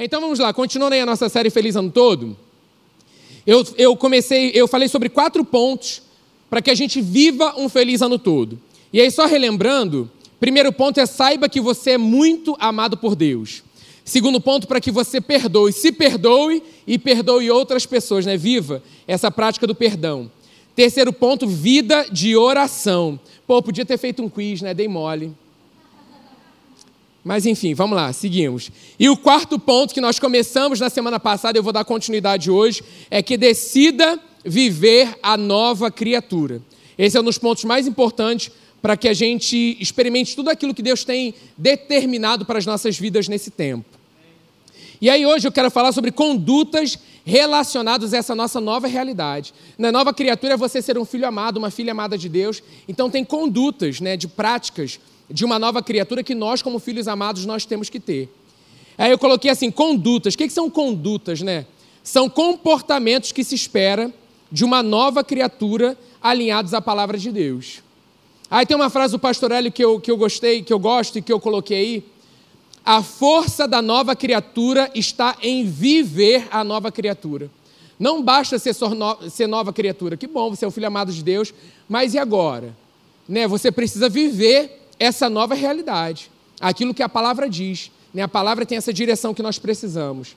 Então vamos lá, continuando aí a nossa série Feliz Ano Todo. Eu, eu comecei, eu falei sobre quatro pontos para que a gente viva um feliz ano todo. E aí, só relembrando, primeiro ponto é saiba que você é muito amado por Deus. Segundo ponto, para que você perdoe, se perdoe e perdoe outras pessoas, né? Viva essa prática do perdão. Terceiro ponto, vida de oração. Pô, podia ter feito um quiz, né? Dei mole. Mas enfim, vamos lá, seguimos. E o quarto ponto que nós começamos na semana passada, eu vou dar continuidade hoje, é que decida viver a nova criatura. Esse é um dos pontos mais importantes para que a gente experimente tudo aquilo que Deus tem determinado para as nossas vidas nesse tempo. E aí hoje eu quero falar sobre condutas relacionadas a essa nossa nova realidade. Na nova criatura é você ser um filho amado, uma filha amada de Deus. Então tem condutas, né, de práticas de uma nova criatura que nós, como filhos amados, nós temos que ter. Aí eu coloquei assim, condutas. O que, são condutas, né? São comportamentos que se espera de uma nova criatura alinhados à palavra de Deus. Aí tem uma frase do pastor Hélio que eu, que eu gostei, que eu gosto e que eu coloquei aí. A força da nova criatura está em viver a nova criatura. Não basta ser, ser nova criatura. Que bom, você é o filho amado de Deus, mas e agora? Né? Você precisa viver essa nova realidade, aquilo que a palavra diz. Né? A palavra tem essa direção que nós precisamos,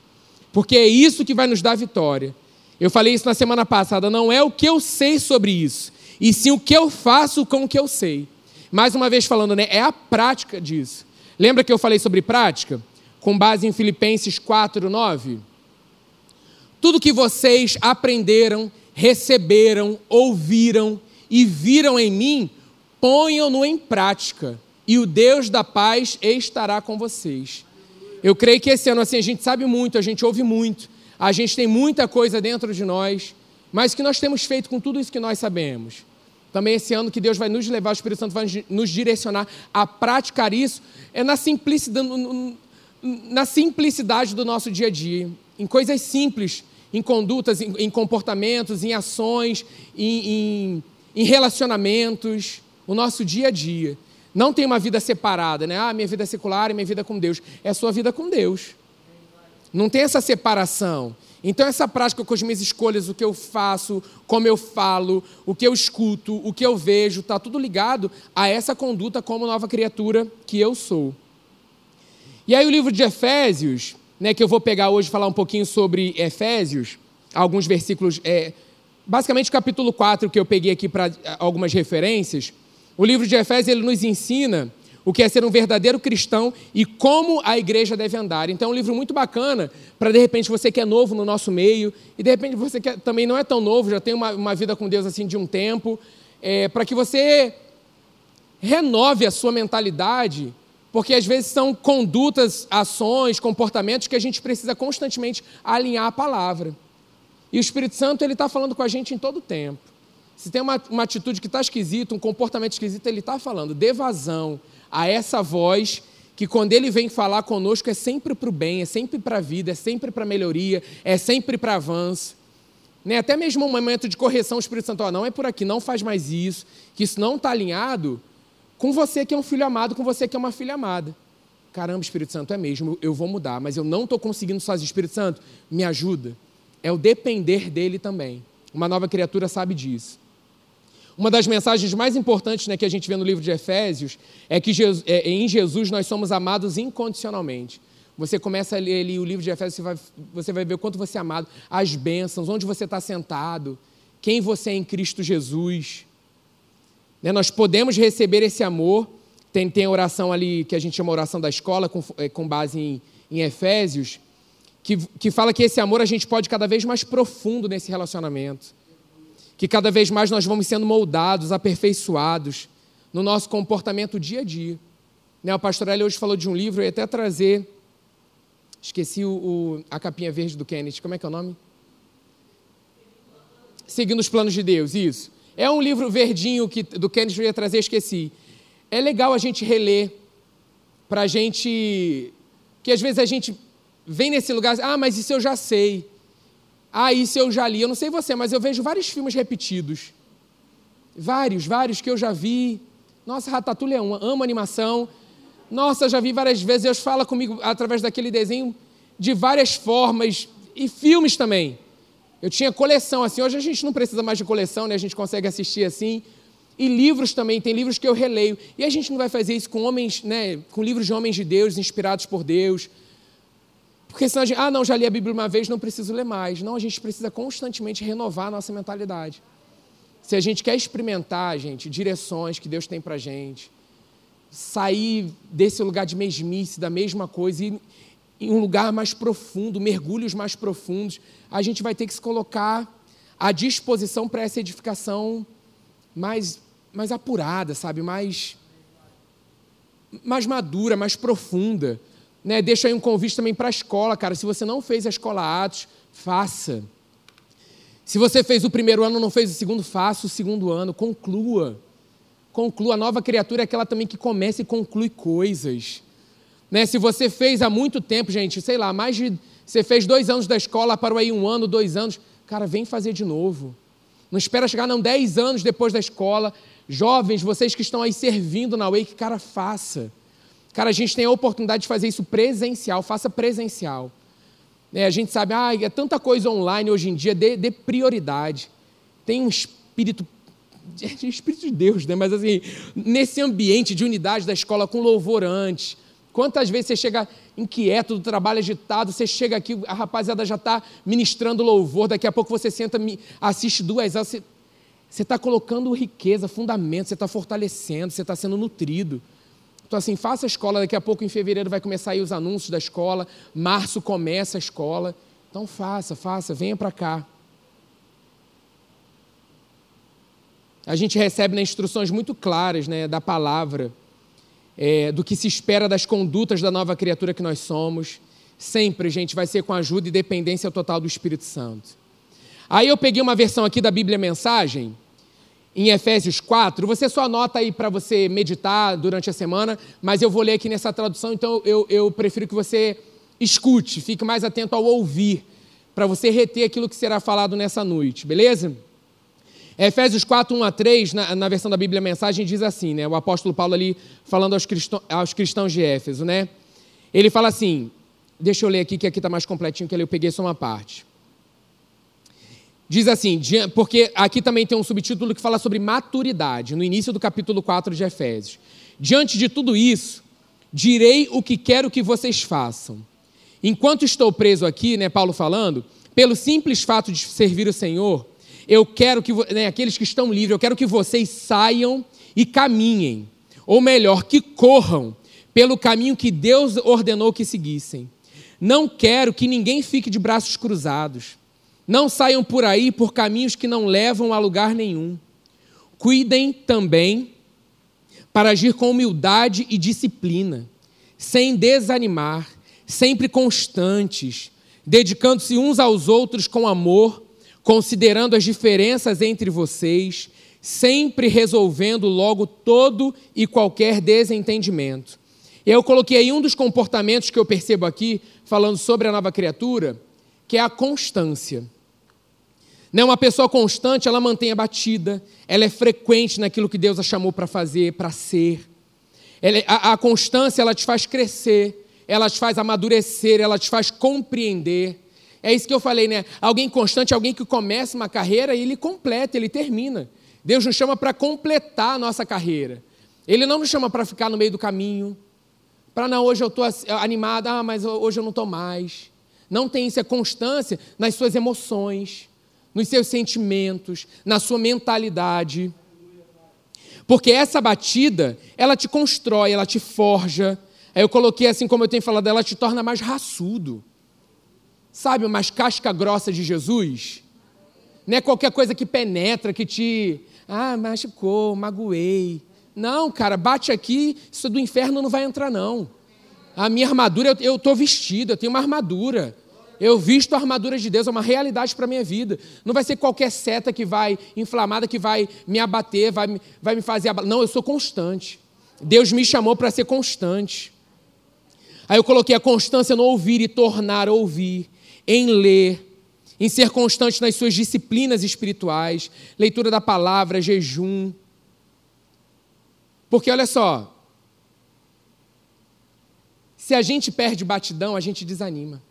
porque é isso que vai nos dar vitória. Eu falei isso na semana passada, não é o que eu sei sobre isso, e sim o que eu faço com o que eu sei. Mais uma vez falando, né, é a prática disso. Lembra que eu falei sobre prática? Com base em Filipenses 4, 9? Tudo que vocês aprenderam, receberam, ouviram e viram em mim, ponham-no em prática, e o Deus da paz estará com vocês. Eu creio que esse ano assim a gente sabe muito, a gente ouve muito, a gente tem muita coisa dentro de nós, mas o que nós temos feito com tudo isso que nós sabemos? Também esse ano que Deus vai nos levar, o Espírito Santo vai nos direcionar a praticar isso, é na simplicidade, na simplicidade do nosso dia a dia, em coisas simples, em condutas, em, comportamentos, em ações, em, em, em relacionamentos o nosso dia a dia. Não tem uma vida separada, né? Ah, minha vida secular e minha vida com Deus. É sua vida com Deus. Não tem essa separação. Então, essa prática com as minhas escolhas, o que eu faço, como eu falo, o que eu escuto, o que eu vejo, está tudo ligado a essa conduta como nova criatura que eu sou. E aí, o livro de Efésios, né, que eu vou pegar hoje falar um pouquinho sobre Efésios, alguns versículos, é, basicamente o capítulo 4 que eu peguei aqui para algumas referências. O livro de Efésios ele nos ensina o que é ser um verdadeiro cristão e como a igreja deve andar. Então é um livro muito bacana para, de repente, você que é novo no nosso meio, e de repente você que também não é tão novo, já tem uma, uma vida com Deus assim de um tempo, é, para que você renove a sua mentalidade, porque às vezes são condutas, ações, comportamentos que a gente precisa constantemente alinhar a palavra. E o Espírito Santo ele está falando com a gente em todo o tempo. Se tem uma, uma atitude que está esquisita, um comportamento esquisito, ele está falando. Dê vazão a essa voz que quando ele vem falar conosco é sempre para o bem, é sempre para a vida, é sempre para a melhoria, é sempre para avanço. Né? Até mesmo um momento de correção, o Espírito Santo, oh, não é por aqui, não faz mais isso, que isso não está alinhado com você que é um filho amado, com você que é uma filha amada. Caramba, Espírito Santo, é mesmo, eu vou mudar, mas eu não estou conseguindo sozinho. Espírito Santo, me ajuda. É o depender dele também. Uma nova criatura sabe disso. Uma das mensagens mais importantes né, que a gente vê no livro de Efésios é que Jesus, é, em Jesus nós somos amados incondicionalmente. Você começa a ler ali o livro de Efésios, você vai, você vai ver o quanto você é amado, as bênçãos, onde você está sentado, quem você é em Cristo Jesus. Né, nós podemos receber esse amor. Tem, tem oração ali que a gente chama oração da escola, com, é, com base em, em Efésios, que, que fala que esse amor a gente pode cada vez mais profundo nesse relacionamento que cada vez mais nós vamos sendo moldados, aperfeiçoados no nosso comportamento dia a dia. Né, o pastor Eli hoje falou de um livro, eu ia até trazer, esqueci o, o, a capinha verde do Kenneth, como é que é o nome? Seguindo os planos de Deus, isso. É um livro verdinho que, do Kenneth eu ia trazer, esqueci. É legal a gente reler, para a gente. que às vezes a gente vem nesse lugar, ah, mas isso eu já sei. Ah, isso eu já li. Eu não sei você, mas eu vejo vários filmes repetidos. Vários, vários que eu já vi. Nossa, Ratatouille é uma. Amo animação. Nossa, já vi várias vezes. Deus fala comigo através daquele desenho. de várias formas e filmes também. Eu tinha coleção assim, hoje a gente não precisa mais de coleção, né? A gente consegue assistir assim. E livros também, tem livros que eu releio. E a gente não vai fazer isso com homens, né, com livros de homens de Deus, inspirados por Deus. Porque senão a gente, ah, não, já li a Bíblia uma vez, não preciso ler mais. Não, a gente precisa constantemente renovar a nossa mentalidade. Se a gente quer experimentar, gente, direções que Deus tem para gente, sair desse lugar de mesmice, da mesma coisa, e em um lugar mais profundo, mergulhos mais profundos, a gente vai ter que se colocar à disposição para essa edificação mais, mais apurada, sabe? Mais, mais madura, mais profunda. Né? Deixa aí um convite também para a escola, cara. Se você não fez a escola Atos, faça. Se você fez o primeiro ano, não fez o segundo, faça o segundo ano, conclua. Conclua. A nova criatura é aquela também que começa e conclui coisas. Né? Se você fez há muito tempo, gente, sei lá, mais de. Você fez dois anos da escola, parou aí um ano, dois anos. Cara, vem fazer de novo. Não espera chegar, não, dez anos depois da escola. Jovens, vocês que estão aí servindo na Wake, cara, faça. Cara, a gente tem a oportunidade de fazer isso presencial, faça presencial. É, a gente sabe, ah, é tanta coisa online hoje em dia, dê, dê prioridade. Tem um espírito, espírito de Deus, né? Mas assim, nesse ambiente de unidade da escola, com louvor antes, Quantas vezes você chega inquieto do trabalho agitado, você chega aqui, a rapaziada já está ministrando louvor, daqui a pouco você senta, assiste duas horas, você está colocando riqueza, fundamento, você está fortalecendo, você está sendo nutrido. Então, assim, faça a escola, daqui a pouco em fevereiro vai começar aí os anúncios da escola, março começa a escola. Então, faça, faça, venha para cá. A gente recebe né, instruções muito claras né, da palavra é, do que se espera das condutas da nova criatura que nós somos. Sempre, gente, vai ser com ajuda e dependência total do Espírito Santo. Aí eu peguei uma versão aqui da Bíblia Mensagem, em Efésios 4. Você só anota aí para você meditar durante a semana, mas eu vou ler aqui nessa tradução, então eu, eu prefiro que você escute, fique mais atento ao ouvir, para você reter aquilo que será falado nessa noite, beleza? Efésios 4, 1 a 3, na, na, versão da Bíblia Mensagem, diz assim, né? O apóstolo Paulo ali falando aos, cristão, aos cristãos de Éfeso, né? Ele fala assim, deixa eu ler aqui, que aqui está mais completinho, que eu peguei só uma parte. Diz assim, porque aqui também tem um subtítulo que fala sobre maturidade, no início do capítulo 4 de Efésios. Diante de tudo isso, direi o que quero que vocês façam. Enquanto estou preso aqui, né, Paulo falando, pelo simples fato de servir o Senhor, eu quero que, né, aqueles que estão livres, eu quero que vocês saiam e caminhem, ou melhor, que corram pelo caminho que Deus ordenou que seguissem. Não quero que ninguém fique de braços cruzados. Não saiam por aí por caminhos que não levam a lugar nenhum. Cuidem também para agir com humildade e disciplina, sem desanimar, sempre constantes, dedicando-se uns aos outros com amor considerando as diferenças entre vocês, sempre resolvendo logo todo e qualquer desentendimento. Eu coloquei aí um dos comportamentos que eu percebo aqui, falando sobre a nova criatura, que é a constância. Não, uma pessoa constante, ela mantém a batida, ela é frequente naquilo que Deus a chamou para fazer, para ser. Ela, a, a constância, ela te faz crescer, ela te faz amadurecer, ela te faz compreender. É isso que eu falei, né? Alguém constante, alguém que começa uma carreira e ele completa, ele termina. Deus nos chama para completar a nossa carreira. Ele não nos chama para ficar no meio do caminho. Para não, hoje eu estou animada, ah, mas hoje eu não estou mais. Não tem isso, é constância nas suas emoções, nos seus sentimentos, na sua mentalidade. Porque essa batida, ela te constrói, ela te forja. Aí eu coloquei assim, como eu tenho falado, ela te torna mais raçudo. Sabe, umas casca grossa de Jesus? Não é qualquer coisa que penetra, que te. Ah, machucou, magoei. Não, cara, bate aqui, isso do inferno não vai entrar, não. A minha armadura, eu estou vestido, eu tenho uma armadura. Eu visto a armadura de Deus, é uma realidade para a minha vida. Não vai ser qualquer seta que vai, inflamada, que vai me abater, vai, vai me fazer abater. Não, eu sou constante. Deus me chamou para ser constante. Aí eu coloquei a constância no ouvir e tornar a ouvir em ler, em ser constante nas suas disciplinas espirituais, leitura da palavra, jejum. Porque olha só, se a gente perde batidão, a gente desanima.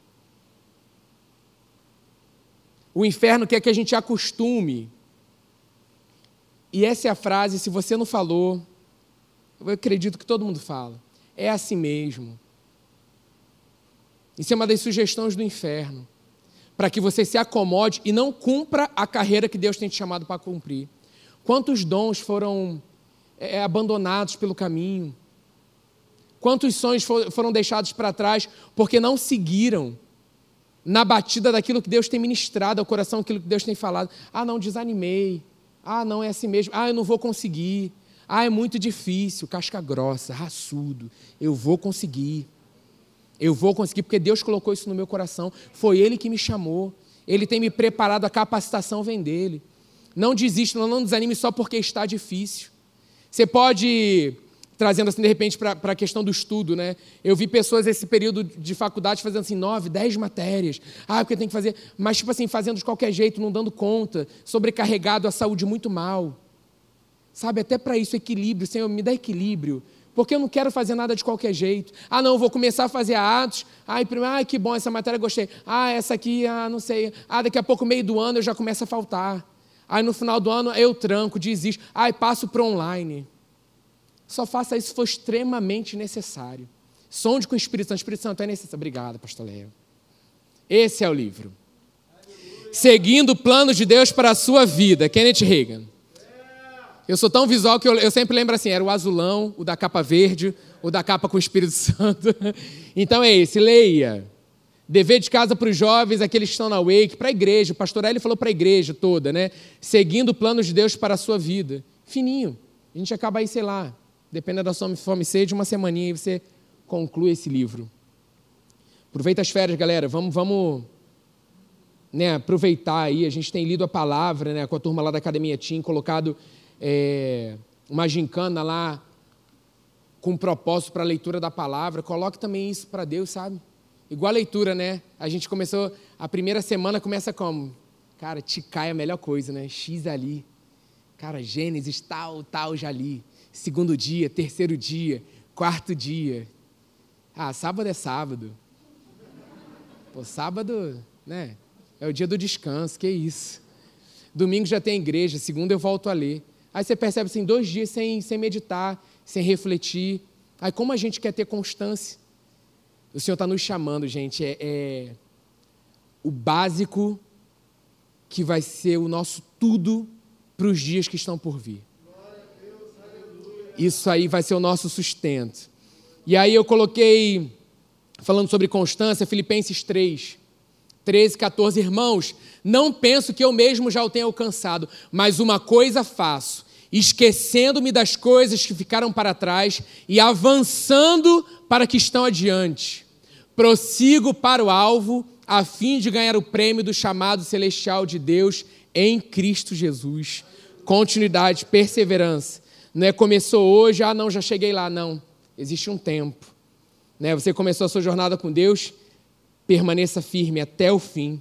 O inferno quer que a gente acostume. E essa é a frase, se você não falou, eu acredito que todo mundo fala. É assim mesmo. Isso é uma das sugestões do inferno. Para que você se acomode e não cumpra a carreira que Deus tem te chamado para cumprir. Quantos dons foram é, abandonados pelo caminho? Quantos sonhos foram deixados para trás porque não seguiram na batida daquilo que Deus tem ministrado ao coração, aquilo que Deus tem falado? Ah, não, desanimei. Ah, não, é assim mesmo. Ah, eu não vou conseguir. Ah, é muito difícil. Casca grossa, raçudo. Eu vou conseguir. Eu vou conseguir, porque Deus colocou isso no meu coração. Foi Ele que me chamou. Ele tem me preparado, a capacitação vem dele. Não desista, não desanime só porque está difícil. Você pode trazendo assim de repente para a questão do estudo, né? Eu vi pessoas esse período de faculdade fazendo assim nove, dez matérias. Ah, porque tem que fazer, mas tipo assim fazendo de qualquer jeito, não dando conta, sobrecarregado, a saúde muito mal. Sabe, até para isso equilíbrio, Senhor, me dá equilíbrio. Porque eu não quero fazer nada de qualquer jeito. Ah, não, vou começar a fazer atos. Ai, primeiro, ai, que bom, essa matéria gostei. Ah, essa aqui, ah, não sei. Ah, daqui a pouco, meio do ano, eu já começo a faltar. Aí no final do ano eu tranco, desisto. Ai, passo para online. Só faça isso se for extremamente necessário. Sonde com o Espírito Santo. Espírito Santo é necessário. Obrigado, pastor Léo. Esse é o livro. Seguindo planos de Deus para a sua vida. Kenneth Reagan. Eu sou tão visual que eu, eu, sempre lembro assim: era o azulão, o da capa verde, o da capa com o Espírito Santo. Então é esse, leia. Dever de casa para os jovens, aqueles que estão na Wake, para a igreja. O pastor Eli falou para a igreja toda, né? Seguindo planos de Deus para a sua vida. Fininho. A gente acaba aí, sei lá, dependendo da sua fome e sede, uma semaninha e você conclui esse livro. Aproveita as férias, galera. Vamos, vamos né, aproveitar aí. A gente tem lido a palavra né, com a turma lá da Academia Team, colocado é, uma gincana lá com propósito para a leitura da palavra. Coloque também isso para Deus, sabe? Igual a leitura, né? A gente começou, a primeira semana começa como? Cara, te cai a melhor coisa, né? X ali. Cara, Gênesis, tal, tal, já li segundo dia, terceiro dia, quarto dia. Ah, sábado é sábado. Pô, sábado, né? É o dia do descanso, que isso. Domingo já tem igreja, segunda eu volto a ler. Aí você percebe assim, dois dias sem, sem meditar, sem refletir. Aí como a gente quer ter constância? O Senhor está nos chamando, gente, é, é o básico que vai ser o nosso tudo para os dias que estão por vir. Isso aí vai ser o nosso sustento. E aí eu coloquei, falando sobre constância, Filipenses 3, 13, 14. Irmãos, não penso que eu mesmo já o tenha alcançado, mas uma coisa faço, esquecendo-me das coisas que ficaram para trás e avançando para que estão adiante. Prossigo para o alvo, a fim de ganhar o prêmio do chamado celestial de Deus em Cristo Jesus. Continuidade, perseverança não é começou hoje, ah, não, já cheguei lá. Não. Existe um tempo. Né? Você começou a sua jornada com Deus, permaneça firme até o fim.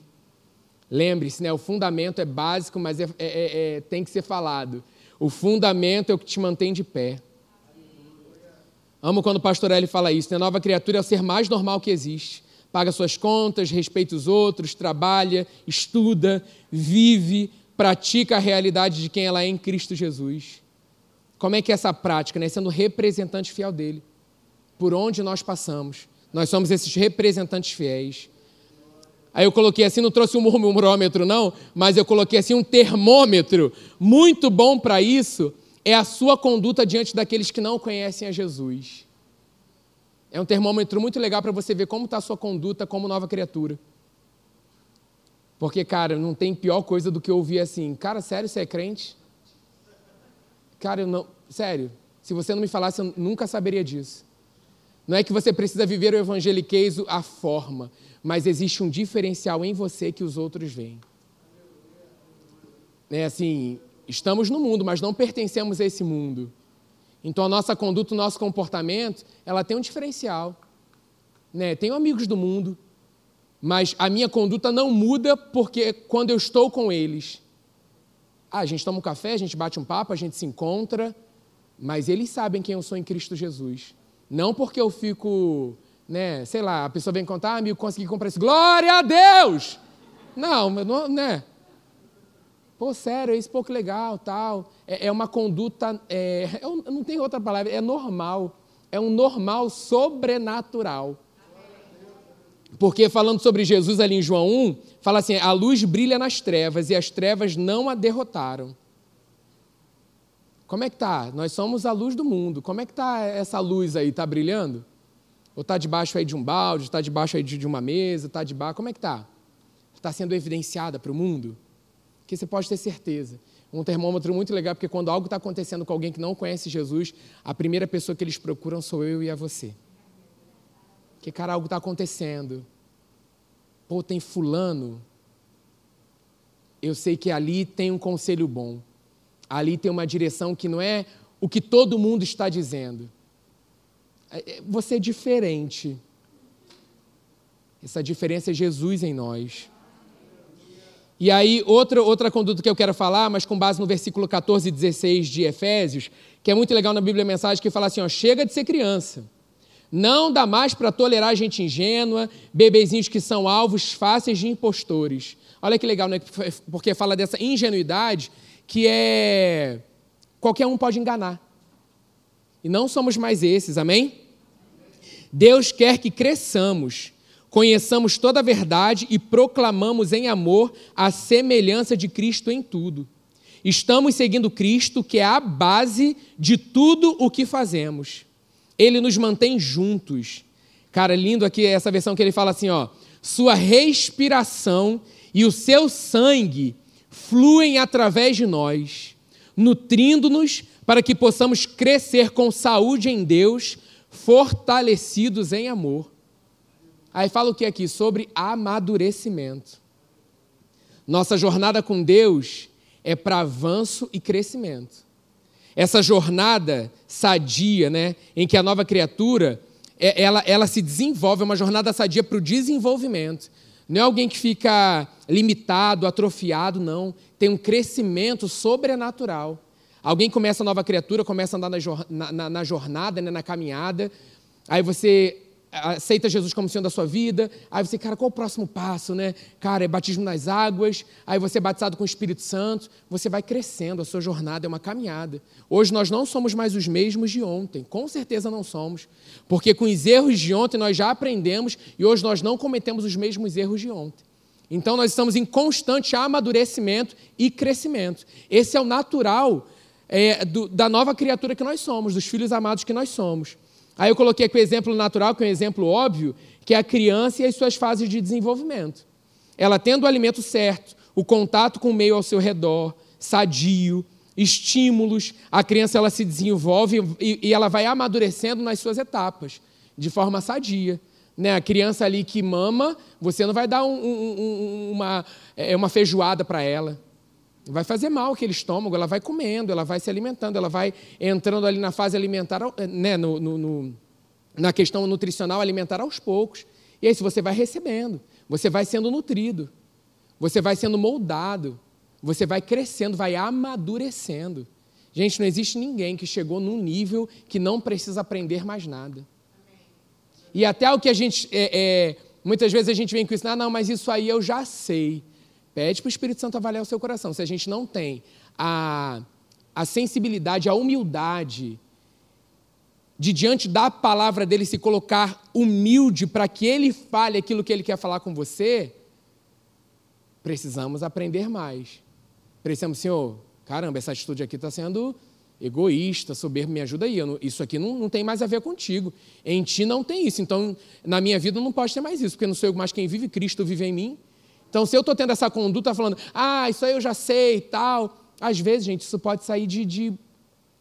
Lembre-se, né? o fundamento é básico, mas é, é, é, é, tem que ser falado. O fundamento é o que te mantém de pé. Amo quando o pastor Eli fala isso. Né? Nova criatura é o ser mais normal que existe. Paga suas contas, respeita os outros, trabalha, estuda, vive, pratica a realidade de quem ela é em Cristo Jesus. Como é que é essa prática? Né? Sendo representante fiel dele. Por onde nós passamos. Nós somos esses representantes fiéis. Aí eu coloquei assim, não trouxe um murmurômetro não, mas eu coloquei assim um termômetro muito bom para isso é a sua conduta diante daqueles que não conhecem a Jesus. É um termômetro muito legal para você ver como está a sua conduta como nova criatura. Porque, cara, não tem pior coisa do que ouvir assim, cara, sério, você é crente? Cara, eu não. Sério, se você não me falasse, eu nunca saberia disso. Não é que você precisa viver o evangeliquez a forma, mas existe um diferencial em você que os outros veem. É assim, estamos no mundo, mas não pertencemos a esse mundo. Então a nossa conduta, o nosso comportamento, ela tem um diferencial. Né? Tenho amigos do mundo, mas a minha conduta não muda porque quando eu estou com eles, ah, a gente toma um café, a gente bate um papo, a gente se encontra, mas eles sabem quem eu sou em Cristo Jesus. Não porque eu fico, né, sei lá, a pessoa vem contar, ah, amigo, consegui comprar isso. Glória a Deus! Não, não, né? Pô, sério, isso pouco legal, tal. É, é uma conduta, é não tem outra palavra, é normal. É um normal sobrenatural. Porque falando sobre Jesus ali em João 1, fala assim: a luz brilha nas trevas e as trevas não a derrotaram. Como é que tá? Nós somos a luz do mundo. Como é que tá essa luz aí? Está brilhando? Ou está debaixo aí de um balde, está debaixo aí de uma mesa, está debaixo. Como é que está? Está sendo evidenciada para o mundo? Que você pode ter certeza. Um termômetro muito legal, porque quando algo está acontecendo com alguém que não conhece Jesus, a primeira pessoa que eles procuram sou eu e é você. Que, cara, algo está acontecendo. Pô, tem fulano. Eu sei que ali tem um conselho bom. Ali tem uma direção que não é o que todo mundo está dizendo. É, é, você é diferente. Essa diferença é Jesus em nós. E aí, outra, outra conduta que eu quero falar, mas com base no versículo 14 e 16 de Efésios, que é muito legal na Bíblia Mensagem, que fala assim: ó, chega de ser criança. Não dá mais para tolerar gente ingênua, bebezinhos que são alvos fáceis de impostores. Olha que legal, né? Porque fala dessa ingenuidade que é. qualquer um pode enganar. E não somos mais esses, amém? Deus quer que cresçamos, conheçamos toda a verdade e proclamamos em amor a semelhança de Cristo em tudo. Estamos seguindo Cristo, que é a base de tudo o que fazemos. Ele nos mantém juntos. Cara, lindo aqui essa versão que ele fala assim, ó: sua respiração e o seu sangue fluem através de nós, nutrindo-nos para que possamos crescer com saúde em Deus, fortalecidos em amor. Aí fala o que aqui? Sobre amadurecimento. Nossa jornada com Deus é para avanço e crescimento essa jornada sadia, né, em que a nova criatura é, ela, ela se desenvolve, é uma jornada sadia para o desenvolvimento. Não é alguém que fica limitado, atrofiado, não. Tem um crescimento sobrenatural. Alguém começa a nova criatura, começa a andar na, na, na jornada, né, na caminhada, aí você aceita Jesus como Senhor da sua vida, aí você, cara, qual o próximo passo, né? Cara, é batismo nas águas, aí você é batizado com o Espírito Santo, você vai crescendo, a sua jornada é uma caminhada. Hoje nós não somos mais os mesmos de ontem, com certeza não somos, porque com os erros de ontem nós já aprendemos e hoje nós não cometemos os mesmos erros de ontem. Então nós estamos em constante amadurecimento e crescimento. Esse é o natural é, do, da nova criatura que nós somos, dos filhos amados que nós somos. Aí eu coloquei aqui o exemplo natural, que é um exemplo óbvio, que é a criança e as suas fases de desenvolvimento. Ela tendo o alimento certo, o contato com o meio ao seu redor, sadio, estímulos, a criança ela se desenvolve e, e ela vai amadurecendo nas suas etapas, de forma sadia. Né? A criança ali que mama, você não vai dar um, um, uma, é, uma feijoada para ela. Vai fazer mal aquele estômago, ela vai comendo, ela vai se alimentando, ela vai entrando ali na fase alimentar, né, no, no, no, na questão nutricional alimentar aos poucos. E aí, se você vai recebendo, você vai sendo nutrido, você vai sendo moldado, você vai crescendo, vai amadurecendo. Gente, não existe ninguém que chegou num nível que não precisa aprender mais nada. E até o que a gente. É, é, muitas vezes a gente vem com isso, ah, não, mas isso aí eu já sei. Pede para o Espírito Santo avaliar o seu coração. Se a gente não tem a, a sensibilidade, a humildade de diante da palavra dele se colocar humilde para que ele fale aquilo que ele quer falar com você, precisamos aprender mais. Precisamos, Senhor, caramba, essa atitude aqui está sendo egoísta, soberbo, me ajuda aí. isso aqui não, não tem mais a ver contigo. Em ti não tem isso. Então, na minha vida não pode ter mais isso, porque não sou eu mais quem vive, Cristo vive em mim. Então, se eu estou tendo essa conduta falando, ah, isso aí eu já sei e tal, às vezes, gente, isso pode sair de, de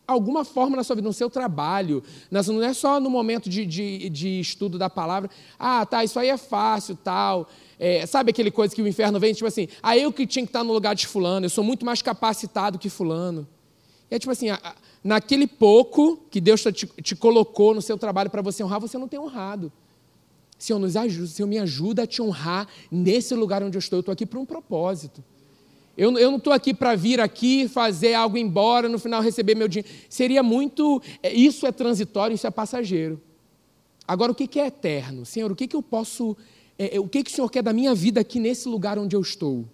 alguma forma na sua vida, no seu trabalho, não é só no momento de, de, de estudo da palavra, ah, tá, isso aí é fácil, tal. É, sabe aquele coisa que o inferno vem, tipo assim, ah, eu que tinha que estar no lugar de fulano, eu sou muito mais capacitado que fulano. E é tipo assim, naquele pouco que Deus te, te colocou no seu trabalho para você honrar, você não tem honrado. Senhor, nos ajuda, Senhor, me ajuda a te honrar nesse lugar onde eu estou. Eu estou aqui para um propósito. Eu, eu não estou aqui para vir aqui, fazer algo embora, no final receber meu dinheiro. Seria muito. É, isso é transitório, isso é passageiro. Agora, o que é eterno? Senhor, o que eu posso é, é, o que, que o Senhor quer da minha vida aqui nesse lugar onde eu estou?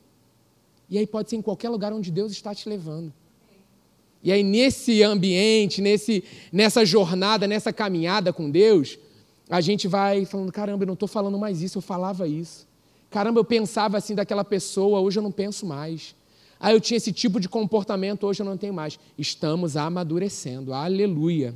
E aí pode ser em qualquer lugar onde Deus está te levando. E aí, nesse ambiente, nesse, nessa jornada, nessa caminhada com Deus, a gente vai falando: caramba, eu não estou falando mais isso, eu falava isso. Caramba, eu pensava assim daquela pessoa, hoje eu não penso mais. Ah, eu tinha esse tipo de comportamento, hoje eu não tenho mais. Estamos amadurecendo, aleluia.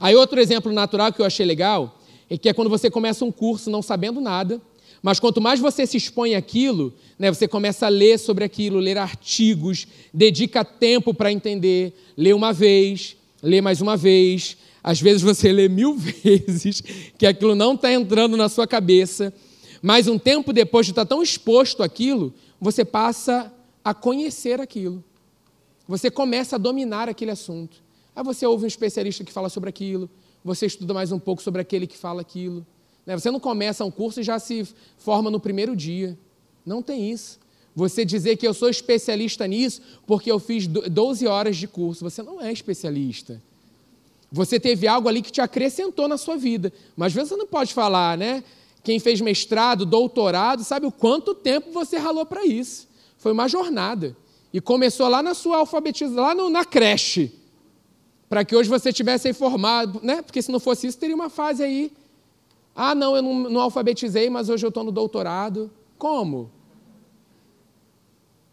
Aí, outro exemplo natural que eu achei legal é que é quando você começa um curso não sabendo nada, mas quanto mais você se expõe àquilo, né, você começa a ler sobre aquilo, ler artigos, dedica tempo para entender, lê uma vez, lê mais uma vez. Às vezes você lê mil vezes que aquilo não está entrando na sua cabeça, mas um tempo depois de estar tá tão exposto àquilo, você passa a conhecer aquilo. Você começa a dominar aquele assunto. Aí você ouve um especialista que fala sobre aquilo, você estuda mais um pouco sobre aquele que fala aquilo. Né? Você não começa um curso e já se forma no primeiro dia. Não tem isso. Você dizer que eu sou especialista nisso porque eu fiz 12 horas de curso. Você não é especialista. Você teve algo ali que te acrescentou na sua vida. Mas às vezes você não pode falar, né? Quem fez mestrado, doutorado, sabe o quanto tempo você ralou para isso. Foi uma jornada. E começou lá na sua alfabetização, lá no, na creche. Para que hoje você tivesse aí formado, né? Porque se não fosse isso, teria uma fase aí ah, não, eu não, não alfabetizei, mas hoje eu estou no doutorado. Como?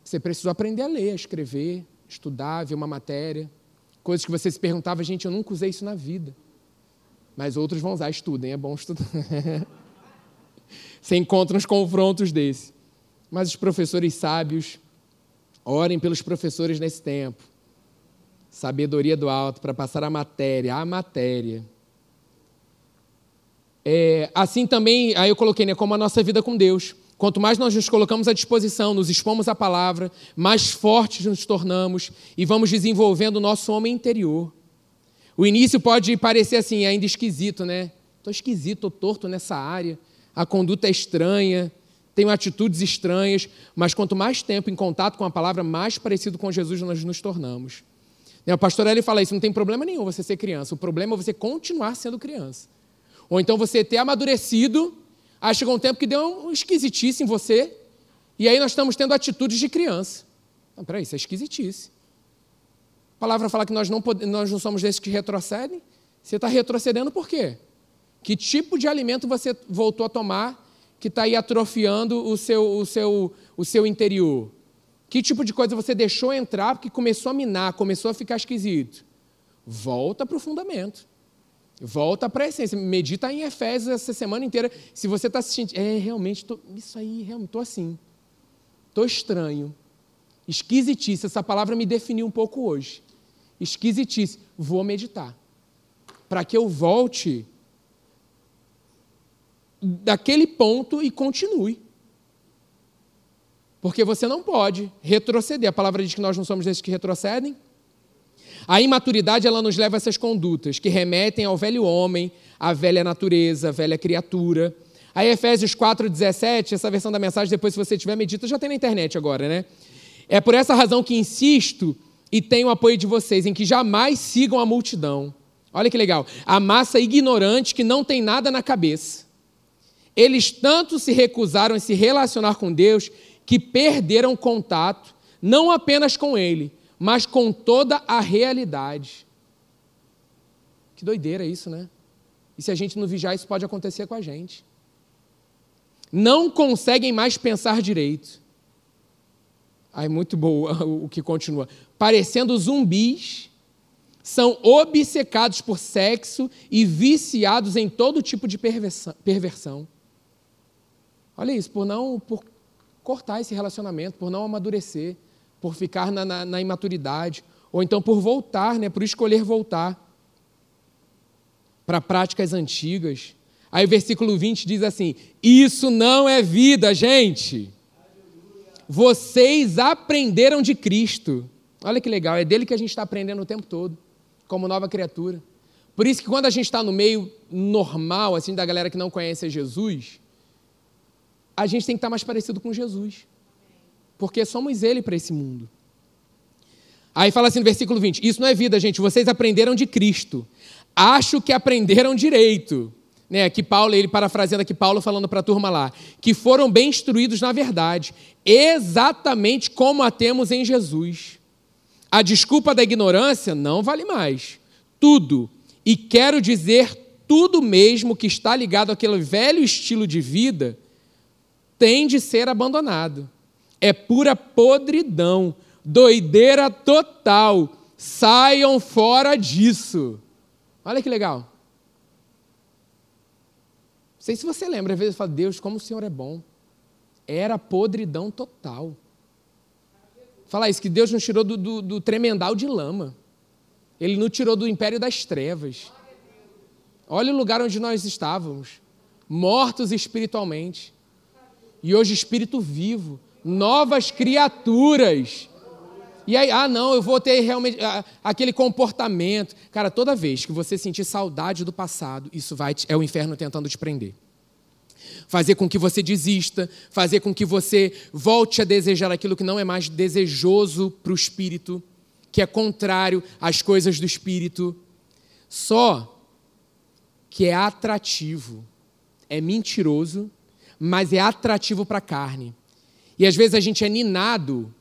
Você precisou aprender a ler, a escrever, estudar, ver uma matéria. Coisas que você se perguntava, gente, eu nunca usei isso na vida. Mas outros vão usar, estudem, é bom estudar. você encontra uns confrontos desse. Mas os professores sábios, orem pelos professores nesse tempo. Sabedoria do alto para passar a matéria, a matéria é, assim também, aí eu coloquei, né, como a nossa vida com Deus. Quanto mais nós nos colocamos à disposição, nos expomos à palavra, mais fortes nos tornamos e vamos desenvolvendo o nosso homem interior. O início pode parecer assim, ainda esquisito, né? Estou esquisito, estou torto nessa área, a conduta é estranha, tenho atitudes estranhas, mas quanto mais tempo em contato com a palavra, mais parecido com Jesus nós nos tornamos. O pastor Eli fala isso, não tem problema nenhum você ser criança, o problema é você continuar sendo criança. Ou então você ter amadurecido, aí chegou um tempo que deu um esquisitice em você, e aí nós estamos tendo atitudes de criança. Não, peraí, isso é esquisitice. A palavra fala que nós não, nós não somos desses que retrocedem. Você está retrocedendo por quê? Que tipo de alimento você voltou a tomar que está aí atrofiando o seu, o, seu, o seu interior? Que tipo de coisa você deixou entrar porque começou a minar, começou a ficar esquisito? Volta para o fundamento. Volta para a essência. Medita em Efésios essa semana inteira. Se você está se sentindo, é, realmente, tô, isso aí, realmente, estou assim. Estou estranho. Esquisitice. Essa palavra me definiu um pouco hoje. Esquisitice. Vou meditar. Para que eu volte daquele ponto e continue. Porque você não pode retroceder. A palavra diz que nós não somos desses que retrocedem. A imaturidade ela nos leva a essas condutas que remetem ao velho homem, à velha natureza, à velha criatura. Aí Efésios 4:17, essa versão da mensagem depois se você tiver medita já tem na internet agora, né? É por essa razão que insisto e tenho o apoio de vocês em que jamais sigam a multidão. Olha que legal. A massa ignorante que não tem nada na cabeça. Eles tanto se recusaram a se relacionar com Deus que perderam contato não apenas com ele, mas com toda a realidade. Que doideira isso, né? E se a gente não vigiar, isso pode acontecer com a gente. Não conseguem mais pensar direito. Ai, muito boa o que continua. Parecendo zumbis, são obcecados por sexo e viciados em todo tipo de perversão. Olha isso, por não por cortar esse relacionamento, por não amadurecer por ficar na, na, na imaturidade, ou então por voltar, né, por escolher voltar para práticas antigas. Aí o versículo 20 diz assim: Isso não é vida, gente. Vocês aprenderam de Cristo. Olha que legal, é dele que a gente está aprendendo o tempo todo, como nova criatura. Por isso que quando a gente está no meio normal, assim, da galera que não conhece Jesus, a gente tem que estar tá mais parecido com Jesus porque somos Ele para esse mundo. Aí fala assim no versículo 20: Isso não é vida, gente. Vocês aprenderam de Cristo. Acho que aprenderam direito. né, aqui Paulo, ele parafraseando aqui Paulo falando para a turma lá, que foram bem instruídos na verdade, exatamente como a temos em Jesus. A desculpa da ignorância não vale mais. Tudo, e quero dizer tudo mesmo que está ligado àquele velho estilo de vida, tem de ser abandonado. É pura podridão, doideira total. Saiam fora disso. Olha que legal. Não sei se você lembra, às vezes fala, Deus, como o Senhor é bom. Era podridão total. Fala isso, que Deus nos tirou do, do, do tremendal de lama. Ele nos tirou do império das trevas. Olha o lugar onde nós estávamos, mortos espiritualmente. E hoje espírito vivo, novas criaturas. E aí, ah, não, eu vou ter realmente ah, aquele comportamento. Cara, toda vez que você sentir saudade do passado, isso vai é o inferno tentando te prender. Fazer com que você desista, fazer com que você volte a desejar aquilo que não é mais desejoso para o espírito, que é contrário às coisas do espírito. Só que é atrativo, é mentiroso, mas é atrativo para a carne. E às vezes a gente é ninado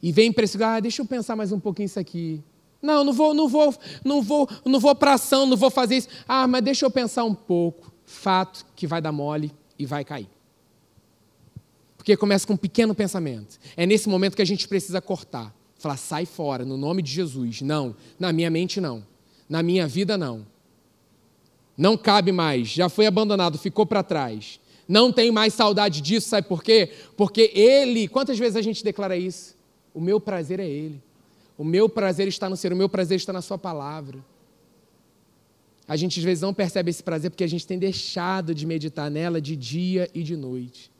e vem para esse, ah, deixa eu pensar mais um pouquinho isso aqui. Não, não vou, não vou, não vou, não vou para ação, não vou fazer isso. Ah, mas deixa eu pensar um pouco. Fato que vai dar mole e vai cair. Porque começa com um pequeno pensamento. É nesse momento que a gente precisa cortar. Falar, sai fora, no nome de Jesus. Não, na minha mente não. Na minha vida não. Não cabe mais, já foi abandonado, ficou para trás. Não tenho mais saudade disso, sabe por quê? Porque Ele, quantas vezes a gente declara isso? O meu prazer é Ele. O meu prazer está no Senhor, o meu prazer está na Sua palavra. A gente às vezes não percebe esse prazer porque a gente tem deixado de meditar nela de dia e de noite.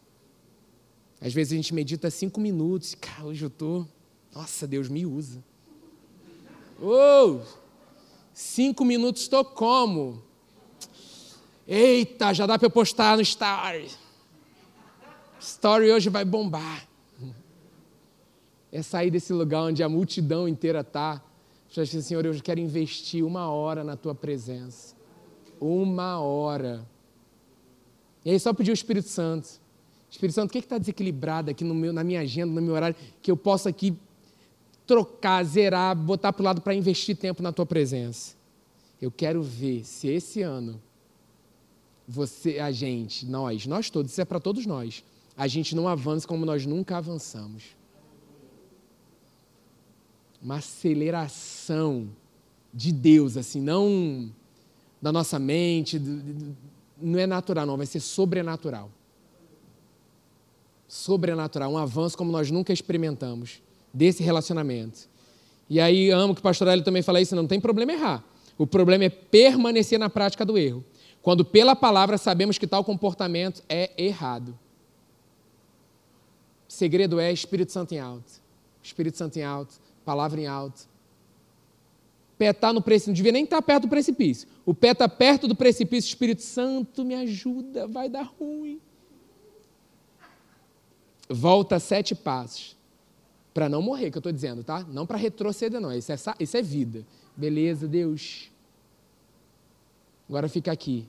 Às vezes a gente medita cinco minutos, cara, hoje eu estou. Nossa, Deus me usa. Oh, cinco minutos estou como? Eita, já dá para eu postar no Story. Story hoje vai bombar. É sair desse lugar onde a multidão inteira está. Já disse, Senhor, eu quero investir uma hora na tua presença. Uma hora. E aí só pedir o Espírito Santo. Espírito Santo, o que está desequilibrado aqui no meu, na minha agenda, no meu horário, que eu possa aqui trocar, zerar, botar para o lado para investir tempo na tua presença? Eu quero ver se esse ano você, a gente, nós, nós todos, isso é para todos nós. A gente não avança como nós nunca avançamos. Uma aceleração de Deus, assim, não da nossa mente, não é natural, não, vai ser sobrenatural. Sobrenatural, um avanço como nós nunca experimentamos desse relacionamento. E aí amo que o pastor Hélio também fala isso, não tem problema errar. O problema é permanecer na prática do erro quando pela palavra sabemos que tal comportamento é errado. O segredo é Espírito Santo em alto. Espírito Santo em alto, palavra em alto. O pé está no precipício, não devia nem estar tá perto do precipício. O pé está perto do precipício, Espírito Santo me ajuda, vai dar ruim. Volta sete passos. Para não morrer, que eu estou dizendo, tá? Não para retroceder, não. Isso é, isso é vida. Beleza, Deus. Agora fica aqui.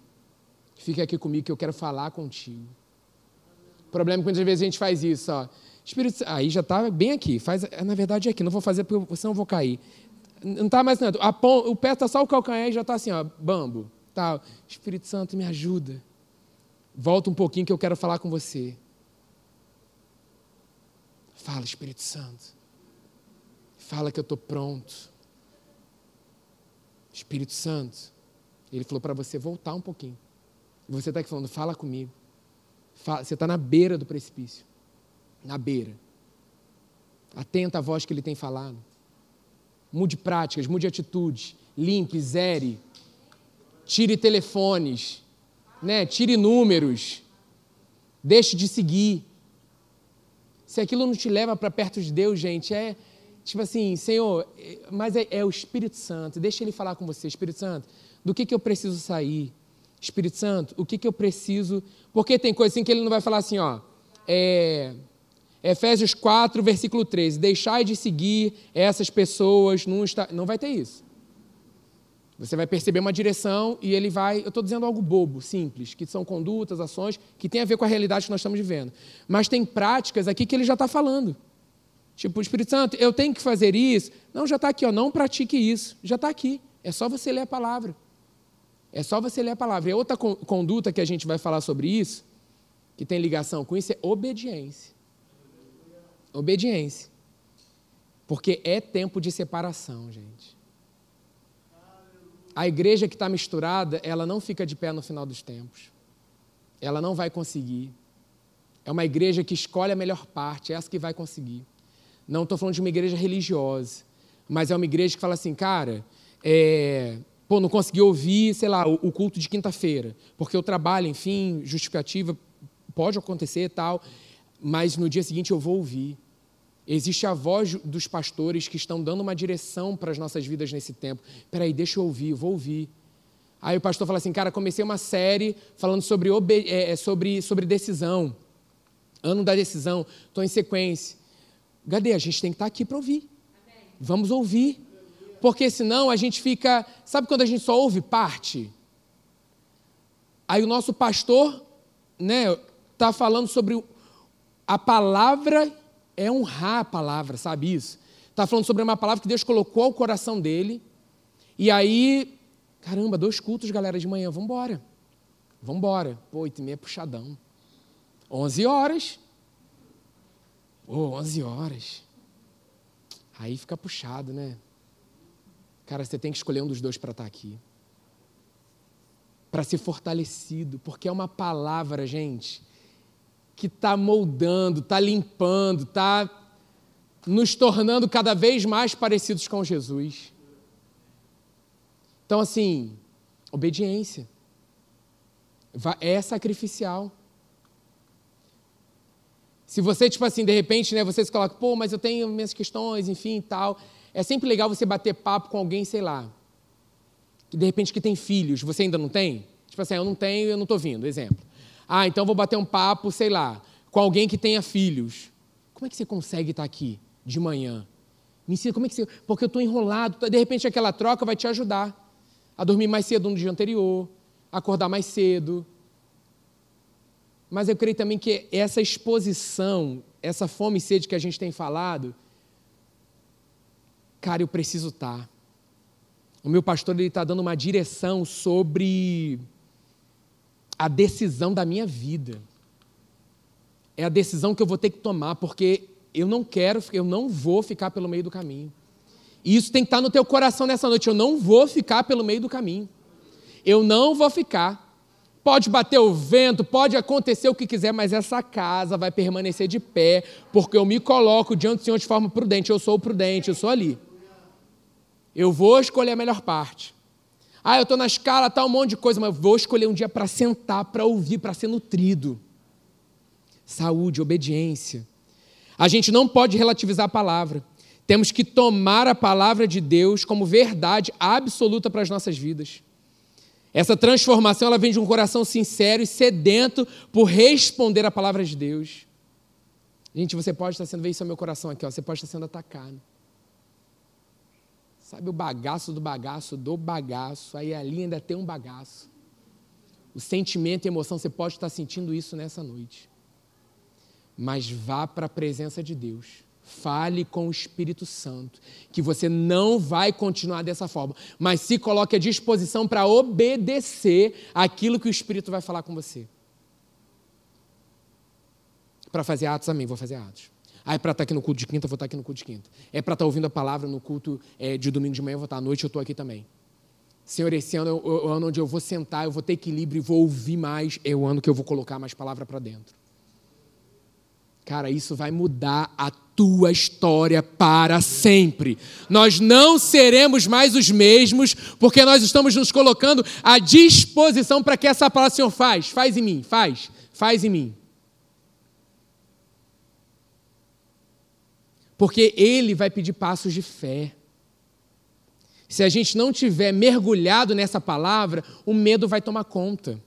Fica aqui comigo que eu quero falar contigo. O problema é que muitas vezes a gente faz isso, ó. Espírito, aí já está bem aqui. Faz, na verdade é aqui, não vou fazer porque senão eu vou cair. Não está mais nada. o pé está só o calcanhar e já está assim, ó, bambo. Tá. Espírito Santo, me ajuda. Volta um pouquinho que eu quero falar com você. Fala, Espírito Santo. Fala que eu estou pronto. Espírito Santo, ele falou para você voltar um pouquinho. E você está aqui falando, fala comigo. Fala, você está na beira do precipício. Na beira. Atenta à voz que ele tem falado. Mude práticas, mude atitudes. Limpe, zere. Tire telefones. Né? Tire números. Deixe de seguir. Se aquilo não te leva para perto de Deus, gente, é tipo assim, Senhor, é, mas é, é o Espírito Santo. Deixa ele falar com você, Espírito Santo do que, que eu preciso sair. Espírito Santo, o que, que eu preciso. Porque tem coisa assim que ele não vai falar assim, ó. É, Efésios 4, versículo 13. Deixai de seguir essas pessoas. Não, está, não vai ter isso. Você vai perceber uma direção e ele vai. Eu estou dizendo algo bobo, simples, que são condutas, ações, que tem a ver com a realidade que nós estamos vivendo. Mas tem práticas aqui que ele já está falando. Tipo, Espírito Santo, eu tenho que fazer isso. Não, já está aqui, ó, não pratique isso. Já está aqui. É só você ler a palavra. É só você ler a palavra. E outra conduta que a gente vai falar sobre isso, que tem ligação com isso, é obediência. Obediência. Porque é tempo de separação, gente. A igreja que está misturada, ela não fica de pé no final dos tempos. Ela não vai conseguir. É uma igreja que escolhe a melhor parte, é essa que vai conseguir. Não estou falando de uma igreja religiosa, mas é uma igreja que fala assim, cara, é, pô, não consegui ouvir, sei lá, o, culto de quinta-feira, porque eu trabalho, enfim, justificativa, pode acontecer e tal, mas no dia seguinte eu vou ouvir. Existe a voz dos pastores que estão dando uma direção para as nossas vidas nesse tempo. Peraí, deixa eu ouvir, vou ouvir. Aí o pastor fala assim, cara, comecei uma série falando sobre, é, é, sobre, sobre decisão. Ano da decisão, estou em sequência. Gadê, a gente tem que estar tá aqui para ouvir. Vamos ouvir. Porque senão a gente fica. Sabe quando a gente só ouve parte? Aí o nosso pastor né, está falando sobre a palavra é honrar a palavra, sabe isso? Está falando sobre uma palavra que Deus colocou ao coração dele. E aí, caramba, dois cultos, galera, de manhã, vamos embora. Vamos embora. Pô, oito e meia, puxadão. Onze horas. Pô, onze horas. Aí fica puxado, né? Cara, você tem que escolher um dos dois para estar tá aqui. Para ser fortalecido, porque é uma palavra, gente, que está moldando, está limpando, está nos tornando cada vez mais parecidos com Jesus. Então, assim, obediência é sacrificial. Se você, tipo assim, de repente, né, você se coloca, pô, mas eu tenho minhas questões, enfim, tal. É sempre legal você bater papo com alguém, sei lá, que de repente que tem filhos, você ainda não tem? Tipo assim, eu não tenho, eu não estou vindo, exemplo. Ah, então vou bater um papo, sei lá, com alguém que tenha filhos. Como é que você consegue estar aqui de manhã? Me ensina como é que você. Porque eu estou enrolado. De repente aquela troca vai te ajudar a dormir mais cedo no dia anterior, a acordar mais cedo. Mas eu creio também que essa exposição, essa fome e sede que a gente tem falado, cara, eu preciso estar. O meu pastor ele está dando uma direção sobre a decisão da minha vida. É a decisão que eu vou ter que tomar, porque eu não quero, eu não vou ficar pelo meio do caminho. E isso tem que estar no teu coração nessa noite. Eu não vou ficar pelo meio do caminho. Eu não vou ficar. Pode bater o vento, pode acontecer o que quiser, mas essa casa vai permanecer de pé, porque eu me coloco diante do Senhor de forma prudente. Eu sou prudente, eu sou ali. Eu vou escolher a melhor parte. Ah, eu estou na escala, tá um monte de coisa, mas vou escolher um dia para sentar, para ouvir, para ser nutrido. Saúde, obediência. A gente não pode relativizar a palavra. Temos que tomar a palavra de Deus como verdade absoluta para as nossas vidas. Essa transformação ela vem de um coração sincero e sedento por responder a palavra de Deus. Gente, você pode estar sendo, vê isso é meu coração aqui, ó, você pode estar sendo atacado. Sabe o bagaço do bagaço do bagaço, aí ali ainda tem um bagaço. O sentimento e emoção, você pode estar sentindo isso nessa noite. Mas vá para a presença de Deus. Fale com o Espírito Santo, que você não vai continuar dessa forma, mas se coloque à disposição para obedecer aquilo que o Espírito vai falar com você. Para fazer atos, amém, vou fazer atos. Ah, é para estar tá aqui no culto de quinta, vou estar tá aqui no culto de quinta. É para estar tá ouvindo a palavra no culto é, de domingo de manhã, vou estar à noite, eu estou aqui também. Senhor, esse ano é o ano onde eu vou sentar, eu vou ter equilíbrio e vou ouvir mais, é o ano que eu vou colocar mais palavra para dentro. Cara, isso vai mudar a tua história para sempre. Nós não seremos mais os mesmos, porque nós estamos nos colocando à disposição para que essa palavra, Senhor, faz, faz em mim, faz, faz em mim. Porque ele vai pedir passos de fé. Se a gente não tiver mergulhado nessa palavra, o medo vai tomar conta.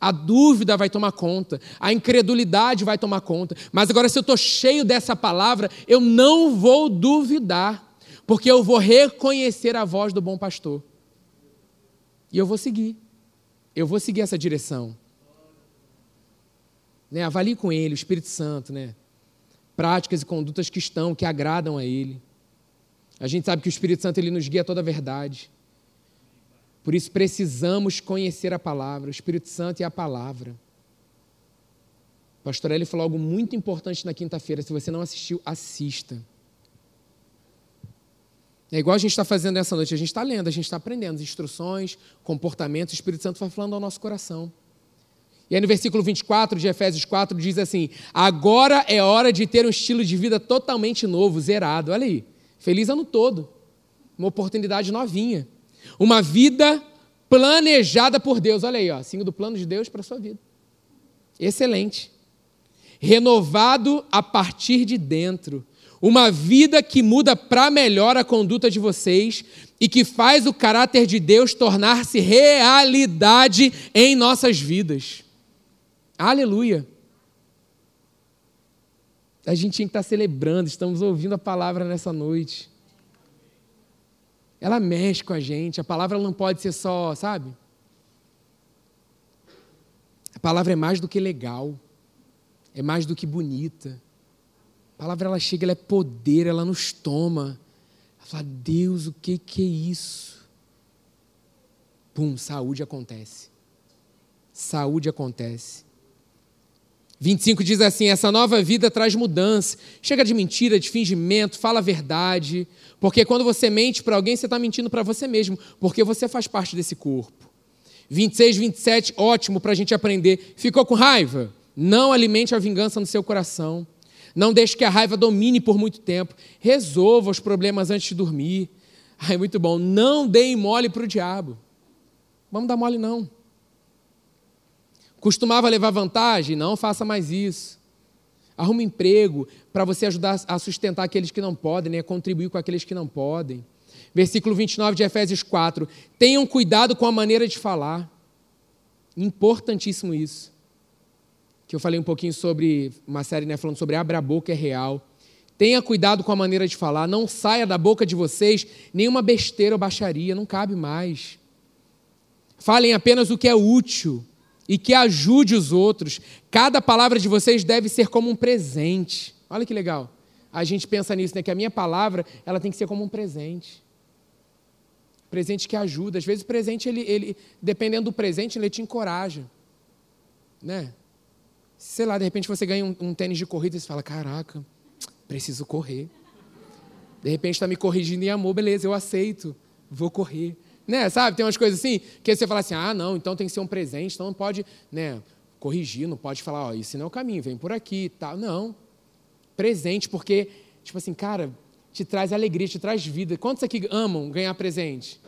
A dúvida vai tomar conta, a incredulidade vai tomar conta. Mas agora, se eu estou cheio dessa palavra, eu não vou duvidar, porque eu vou reconhecer a voz do bom pastor. E eu vou seguir. Eu vou seguir essa direção. Né? Avalie com ele, o Espírito Santo, né? Práticas e condutas que estão, que agradam a ele. A gente sabe que o Espírito Santo ele nos guia a toda a verdade. Por isso precisamos conhecer a palavra. O Espírito Santo é a palavra. O pastor Eli falou algo muito importante na quinta-feira. Se você não assistiu, assista. É igual a gente está fazendo nessa noite. A gente está lendo, a gente está aprendendo instruções, comportamentos. O Espírito Santo vai falando ao nosso coração. E aí no versículo 24 de Efésios 4 diz assim: Agora é hora de ter um estilo de vida totalmente novo, zerado. Olha aí. Feliz ano todo. Uma oportunidade novinha. Uma vida planejada por Deus. Olha aí, ó, signo do plano de Deus para a sua vida. Excelente renovado a partir de dentro. Uma vida que muda para melhor a conduta de vocês e que faz o caráter de Deus tornar-se realidade em nossas vidas. Aleluia. A gente tinha que estar celebrando, estamos ouvindo a palavra nessa noite. Ela mexe com a gente, a palavra não pode ser só, sabe? A palavra é mais do que legal é mais do que bonita. A palavra ela chega, ela é poder, ela nos toma. Ela fala, Deus, o que, que é isso? Pum, saúde acontece. Saúde acontece. 25 diz assim: essa nova vida traz mudança. Chega de mentira, de fingimento, fala a verdade. Porque quando você mente para alguém, você está mentindo para você mesmo, porque você faz parte desse corpo. 26, 27, ótimo para a gente aprender. Ficou com raiva? Não alimente a vingança no seu coração. Não deixe que a raiva domine por muito tempo. Resolva os problemas antes de dormir. Ai, muito bom. Não deem mole para o diabo. Vamos dar mole, não. Costumava levar vantagem? Não faça mais isso. Arruma um emprego para você ajudar a sustentar aqueles que não podem, né? contribuir com aqueles que não podem. Versículo 29 de Efésios 4. Tenham cuidado com a maneira de falar. Importantíssimo isso que eu falei um pouquinho sobre uma série né, falando sobre abra a boca é real. Tenha cuidado com a maneira de falar, não saia da boca de vocês nenhuma besteira ou baixaria, não cabe mais. Falem apenas o que é útil e que ajude os outros. Cada palavra de vocês deve ser como um presente. Olha que legal. A gente pensa nisso, né? Que a minha palavra ela tem que ser como um presente. Presente que ajuda. Às vezes o presente, ele, ele dependendo do presente, ele te encoraja. Né? sei lá, de repente você ganha um, um tênis de corrida e você fala: caraca, preciso correr. De repente está me corrigindo em amor, beleza, eu aceito, vou correr. Né, sabe? Tem umas coisas assim que você fala assim: ah, não, então tem que ser um presente, então não pode né, corrigir, não pode falar, ó, esse não é o caminho, vem por aqui tal. Não. Presente, porque, tipo assim, cara, te traz alegria, te traz vida. Quantos aqui amam ganhar presente?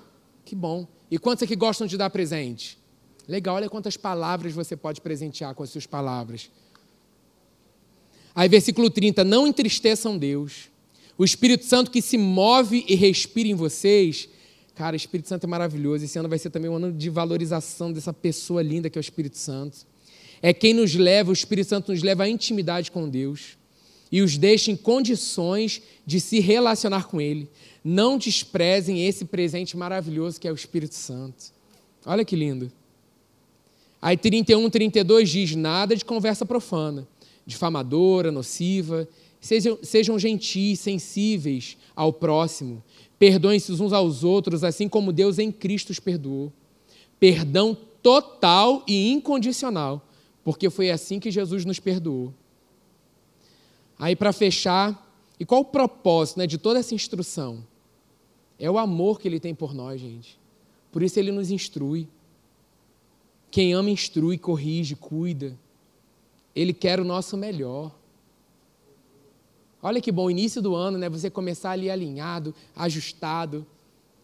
Que bom. E quantos aqui gostam de dar presente? Legal, olha quantas palavras você pode presentear com as suas palavras. Aí, versículo 30, não entristeçam Deus. O Espírito Santo que se move e respira em vocês. Cara, o Espírito Santo é maravilhoso. Esse ano vai ser também um ano de valorização dessa pessoa linda que é o Espírito Santo. É quem nos leva, o Espírito Santo nos leva à intimidade com Deus e os deixa em condições de se relacionar com Ele. Não desprezem esse presente maravilhoso que é o Espírito Santo. Olha que lindo. Aí 31, 32 diz: nada de conversa profana, difamadora, nociva. Sejam, sejam gentis, sensíveis ao próximo. Perdoem-se uns aos outros, assim como Deus em Cristo os perdoou. Perdão total e incondicional, porque foi assim que Jesus nos perdoou. Aí, para fechar, e qual o propósito né, de toda essa instrução? É o amor que ele tem por nós, gente. Por isso ele nos instrui. Quem ama, instrui, corrige, cuida. Ele quer o nosso melhor. Olha que bom, início do ano, né? Você começar ali alinhado, ajustado.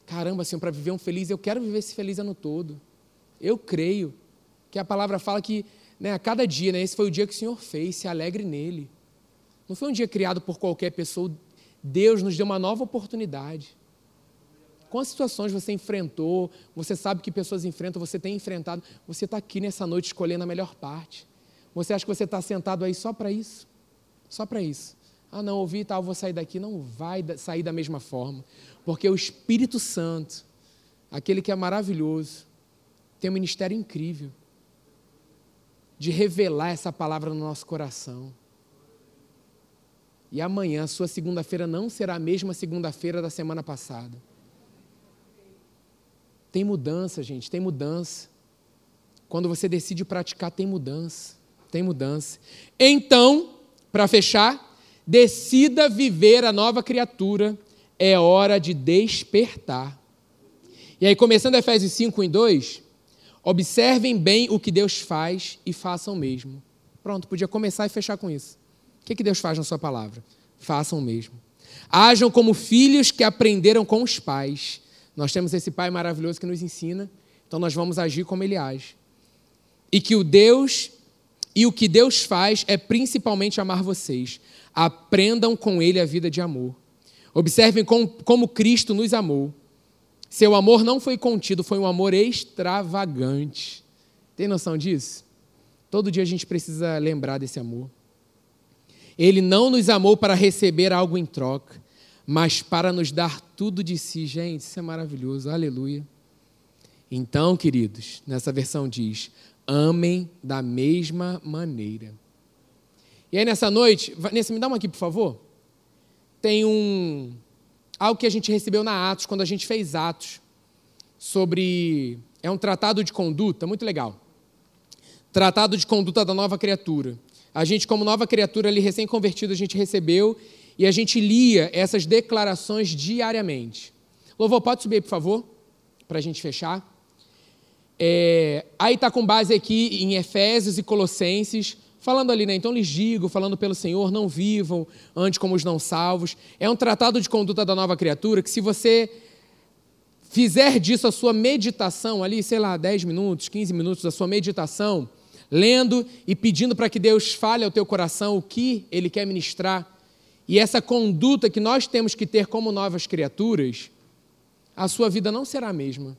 Caramba, Senhor, para viver um feliz, eu quero viver esse feliz ano todo. Eu creio que a palavra fala que né, a cada dia, né, esse foi o dia que o Senhor fez, se alegre nele. Não foi um dia criado por qualquer pessoa, Deus nos deu uma nova oportunidade. Quantas situações você enfrentou, você sabe que pessoas enfrentam, você tem enfrentado, você está aqui nessa noite escolhendo a melhor parte. Você acha que você está sentado aí só para isso? Só para isso. Ah, não, ouvi e tal, vou sair daqui. Não vai sair da mesma forma. Porque o Espírito Santo, aquele que é maravilhoso, tem um ministério incrível de revelar essa palavra no nosso coração. E amanhã, sua segunda-feira não será a mesma segunda-feira da semana passada. Tem mudança, gente, tem mudança. Quando você decide praticar, tem mudança. Tem mudança. Então, para fechar, decida viver a nova criatura. É hora de despertar. E aí, começando Efésios 5 em 2, observem bem o que Deus faz e façam o mesmo. Pronto, podia começar e fechar com isso. O que, que Deus faz na sua palavra? Façam o mesmo. Ajam como filhos que aprenderam com os pais. Nós temos esse pai maravilhoso que nos ensina, então nós vamos agir como ele age. E que o Deus e o que Deus faz é principalmente amar vocês. Aprendam com ele a vida de amor. Observem como, como Cristo nos amou. Seu amor não foi contido, foi um amor extravagante. Tem noção disso? Todo dia a gente precisa lembrar desse amor. Ele não nos amou para receber algo em troca, mas para nos dar tudo de si. Gente, isso é maravilhoso, aleluia. Então, queridos, nessa versão diz: amem da mesma maneira. E aí, nessa noite, Nessa, me dá uma aqui, por favor. Tem um. Algo que a gente recebeu na Atos, quando a gente fez Atos, sobre. É um tratado de conduta, muito legal. Tratado de conduta da nova criatura. A gente, como nova criatura ali recém-convertido, a gente recebeu e a gente lia essas declarações diariamente. Louvor, pode subir, por favor, para a gente fechar. É, aí está com base aqui em Efésios e Colossenses, falando ali, né? Então lhes digo, falando pelo Senhor, não vivam antes como os não salvos. É um tratado de conduta da nova criatura que, se você fizer disso a sua meditação ali, sei lá, 10 minutos, 15 minutos da sua meditação, lendo e pedindo para que Deus fale ao teu coração o que Ele quer ministrar. E essa conduta que nós temos que ter como novas criaturas, a sua vida não será a mesma.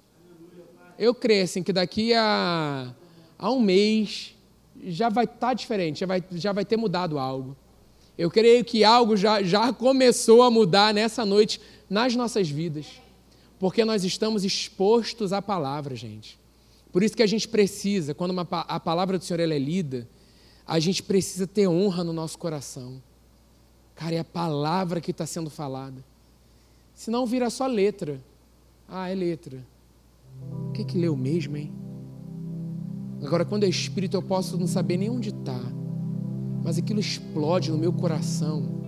Eu creio assim, que daqui a, a um mês já vai estar tá diferente, já vai, já vai ter mudado algo. Eu creio que algo já, já começou a mudar nessa noite nas nossas vidas, porque nós estamos expostos à palavra, gente. Por isso que a gente precisa, quando uma, a palavra do Senhor é lida, a gente precisa ter honra no nosso coração. Cara, é a palavra que está sendo falada. Senão vira só letra. Ah, é letra. O que que leu mesmo, hein? Agora, quando é espírito, eu posso não saber nem onde está, mas aquilo explode no meu coração.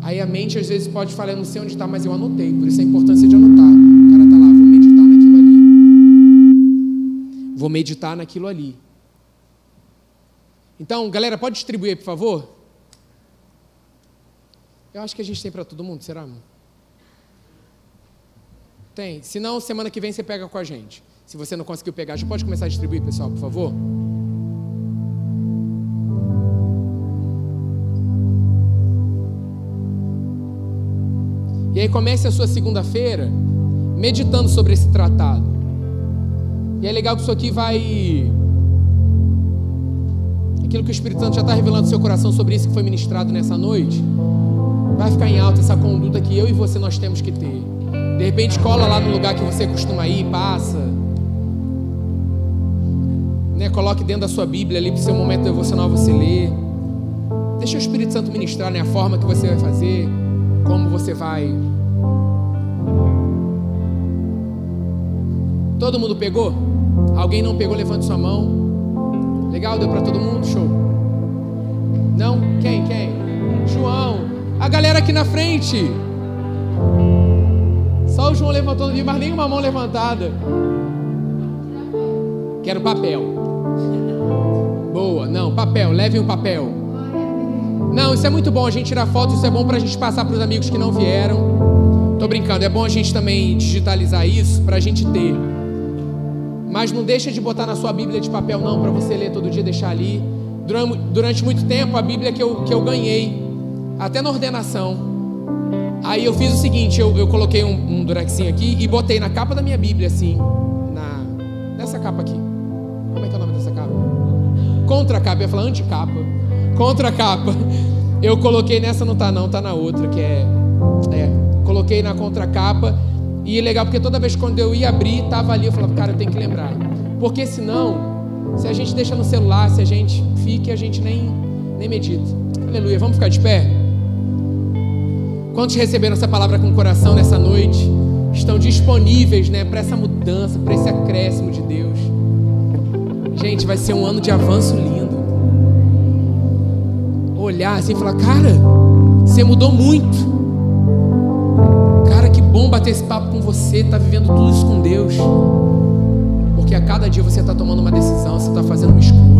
Aí a mente às vezes pode falar, eu não sei onde está, mas eu anotei, por isso a importância de anotar. O cara está lá, vou meditar naquilo ali. Vou meditar naquilo ali. Então, galera, pode distribuir por favor? Eu acho que a gente tem para todo mundo, será? Tem. Se não, semana que vem você pega com a gente. Se você não conseguiu pegar, já pode começar a distribuir, pessoal, por favor? E aí comece a sua segunda-feira meditando sobre esse tratado. E é legal que isso aqui vai. Aquilo que o Espírito Santo já está revelando no seu coração sobre isso que foi ministrado nessa noite, vai ficar em alta essa conduta que eu e você nós temos que ter. De repente cola lá no lugar que você costuma ir, passa. Né, coloque dentro da sua Bíblia ali para o seu momento devocional você ler. Deixa o Espírito Santo ministrar né, a forma que você vai fazer, como você vai. Todo mundo pegou? Alguém não pegou? Levante sua mão. Legal? Deu para todo mundo? Show. Não? Quem? Quem? João. A galera aqui na frente. Só o João levantou, não vi mais nenhuma mão levantada. Quero papel. Boa, não, papel, leve um papel. Não, isso é muito bom a gente tirar foto, isso é bom para a gente passar para os amigos que não vieram. Tô brincando, é bom a gente também digitalizar isso para a gente ter. Mas não deixa de botar na sua Bíblia de papel não, para você ler todo dia, deixar ali. Durante, muito tempo, a Bíblia que eu, que eu ganhei, até na ordenação, Aí eu fiz o seguinte, eu, eu coloquei um, um aqui e botei na capa da minha Bíblia, assim, na, nessa capa aqui. Contra capa, eu ia falar anticapa. Contra capa. Eu coloquei nessa, não tá não, tá na outra, que é. É, coloquei na contracapa E é legal porque toda vez quando eu ia abrir, tava ali, eu falava, cara, eu tenho que lembrar. Porque senão, se a gente deixa no celular, se a gente fica, a gente nem, nem medita. Aleluia. Vamos ficar de pé? Quantos receberam essa palavra com o coração nessa noite? Estão disponíveis né, para essa mudança, para esse acréscimo de Deus. Gente, vai ser um ano de avanço lindo. Olhar assim e falar, cara, você mudou muito. Cara, que bom bater esse papo com você, tá vivendo tudo isso com Deus. Porque a cada dia você está tomando uma decisão, você está fazendo uma escolha.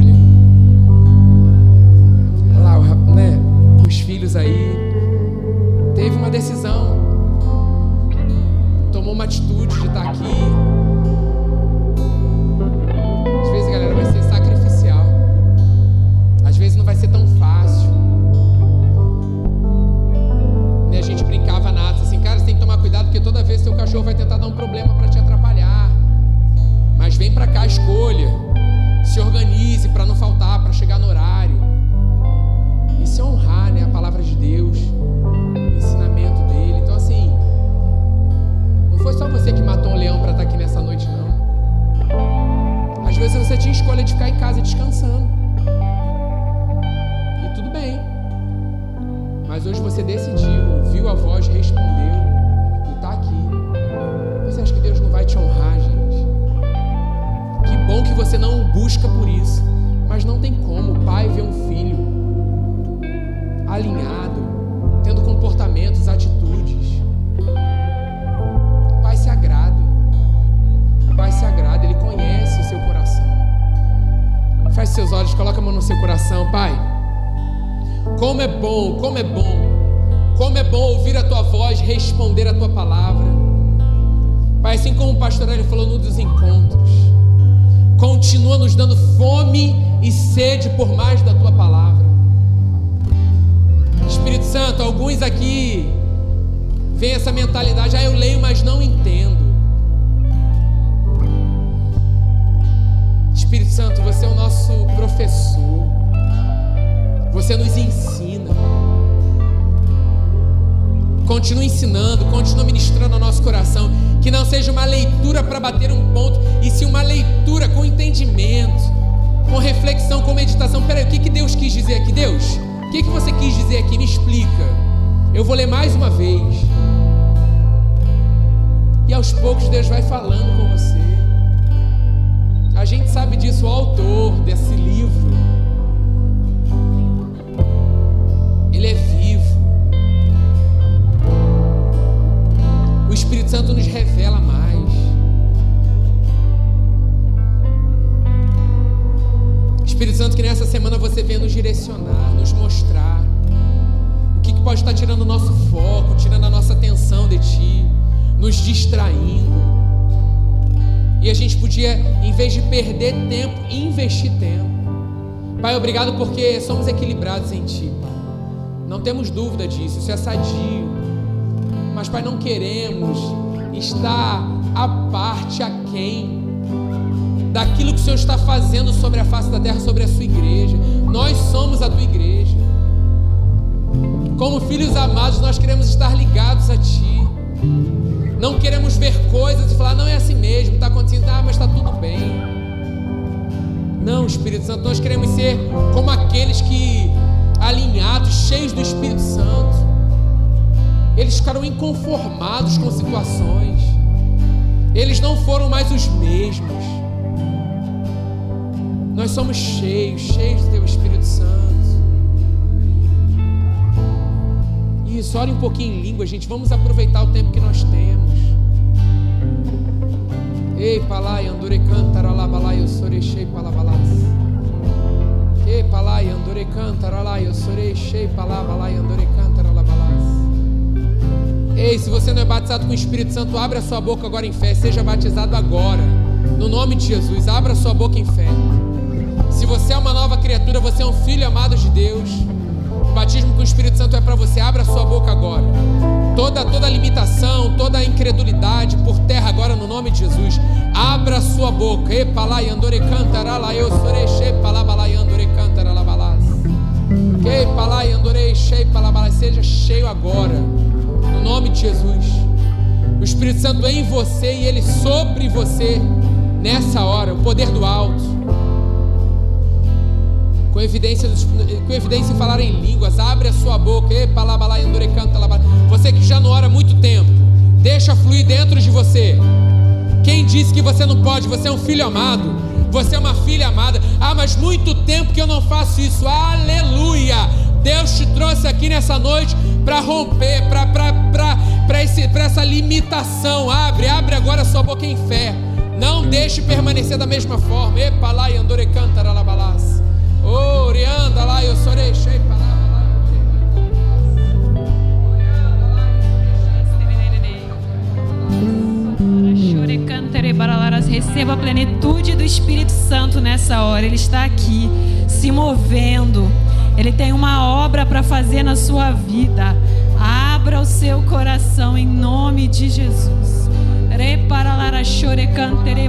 Não seja uma leitura para bater um ponto, e sim uma leitura com entendimento, com reflexão, com meditação. Peraí, o que, que Deus quis dizer aqui? Deus, o que, que você quis dizer aqui? Me explica. Eu vou ler mais uma vez. E aos poucos Deus vai falando com você. A gente sabe disso, o autor desse livro. Ele é vivo. Espírito Santo nos revela mais. Espírito Santo, que nessa semana você venha nos direcionar, nos mostrar o que, pode estar tirando o nosso foco, tirando a nossa atenção de Ti, nos distraindo. E a gente podia, em vez de perder tempo, investir tempo. Pai, obrigado porque somos equilibrados em Ti, Pai. Não temos dúvida disso, isso é sadio. Mas, Pai, não queremos estar à parte, a quem daquilo que o Senhor está fazendo sobre a face da terra, sobre a sua igreja. Nós somos a tua igreja. Como filhos amados, nós queremos estar ligados a Ti. Não queremos ver coisas e falar, não é assim mesmo, está acontecendo, ah, mas está tudo bem. Não, Espírito Santo, nós queremos ser como aqueles que, alinhados, cheios do Espírito Santo, eles ficaram inconformados com situações, eles não foram mais os mesmos. Nós somos cheios, cheios do Teu Espírito Santo. Isso, ore um pouquinho em língua, gente. Vamos aproveitar o tempo que nós temos. Ei, palai, andore cantara lá, balai, eu sorechei palabalas. Ei, palai, andore cantara lá, eu sorechei palabalai, andore balas. Ei, se você não é batizado com o Espírito Santo, abra sua boca agora em fé. Seja batizado agora. No nome de Jesus, abra sua boca em fé. Se você é uma nova criatura, você é um filho amado de Deus. O batismo com o Espírito Santo é para você. Abra sua boca agora. Toda toda limitação, toda incredulidade por terra agora no nome de Jesus. Abra sua boca. E palai andore cantará lá eu soreche palabalai andore cantará lá balas. Que palai andore shei palabalai seja cheio agora. No nome de Jesus. O Espírito Santo em você e ele sobre você nessa hora, o poder do alto. Com evidência, com evidência falar em línguas, abre a sua boca. Você que já não ora há muito tempo, deixa fluir dentro de você. Quem disse que você não pode? Você é um filho amado. Você é uma filha amada. Ah, mas muito tempo que eu não faço isso. Aleluia! Deus te trouxe aqui nessa noite para romper, para essa limitação. Abre, abre agora sua boca em fé. Não deixe permanecer da mesma forma. Epa lá e andore cantara la balas. Oh, rianda lá, eu sorei, shepa lá. Receba a plenitude do Espírito Santo nessa hora. Ele está aqui, se movendo. Ele tem uma obra para fazer na sua vida. Abra o seu coração em nome de Jesus. Chore cantere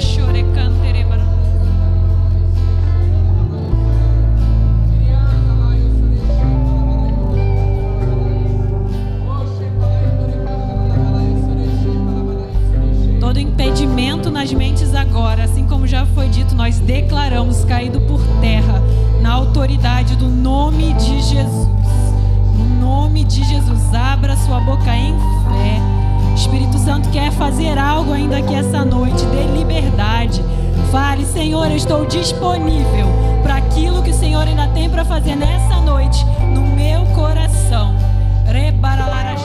chore cantere Todo impedimento nas mentes agora, assim como já foi dito, nós declaramos caído por terra autoridade do nome de Jesus. No nome de Jesus, abra sua boca em fé. Espírito Santo quer fazer algo ainda aqui essa noite, dê liberdade. Fale, Senhor, eu estou disponível para aquilo que o Senhor ainda tem para fazer nessa noite no meu coração. Rebaralara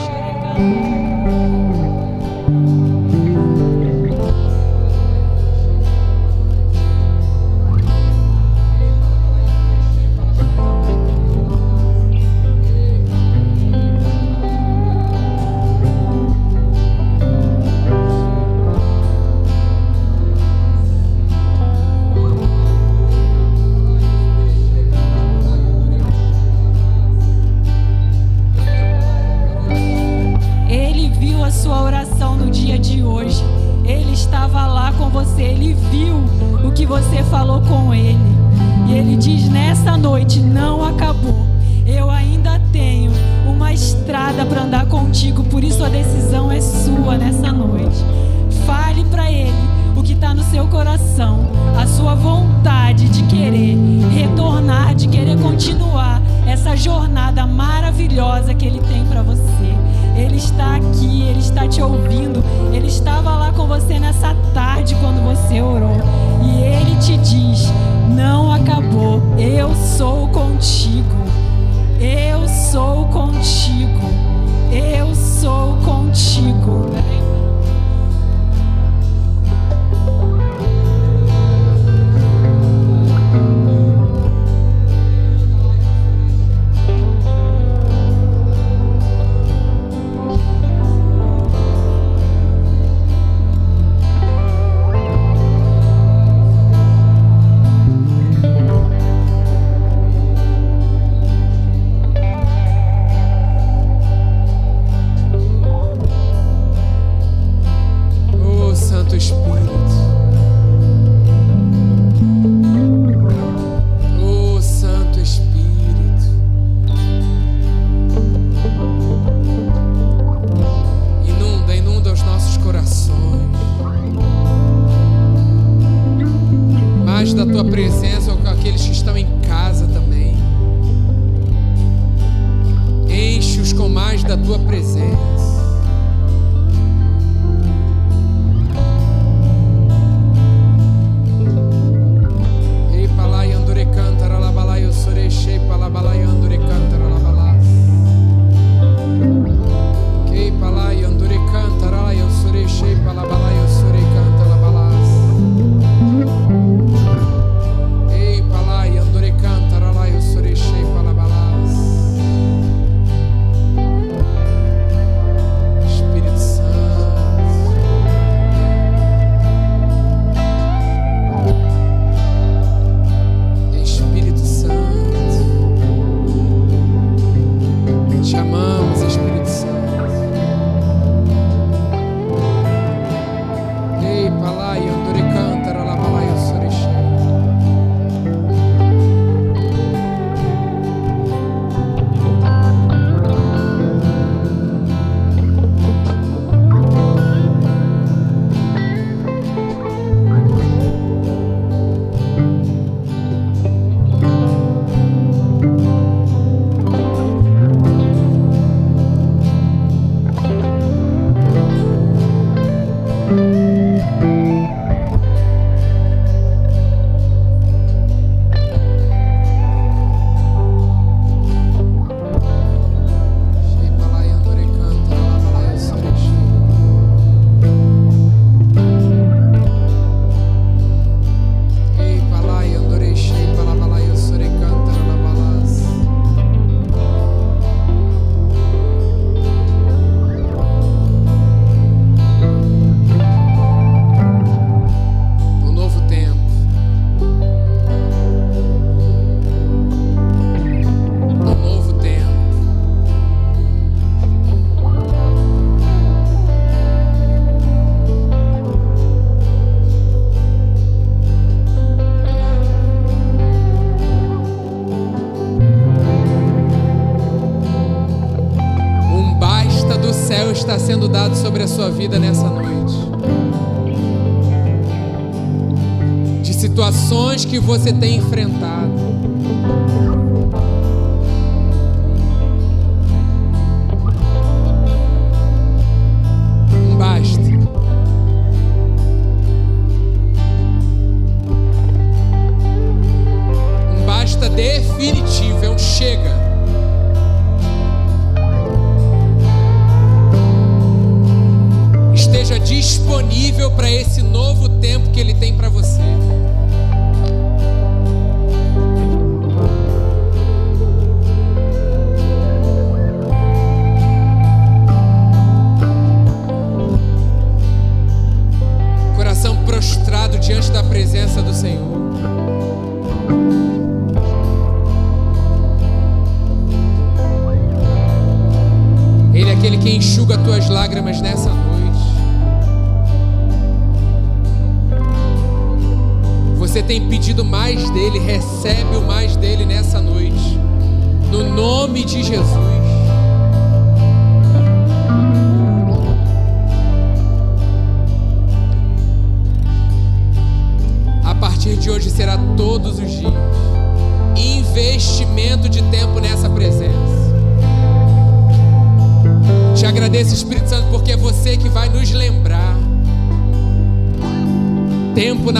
dele, recebe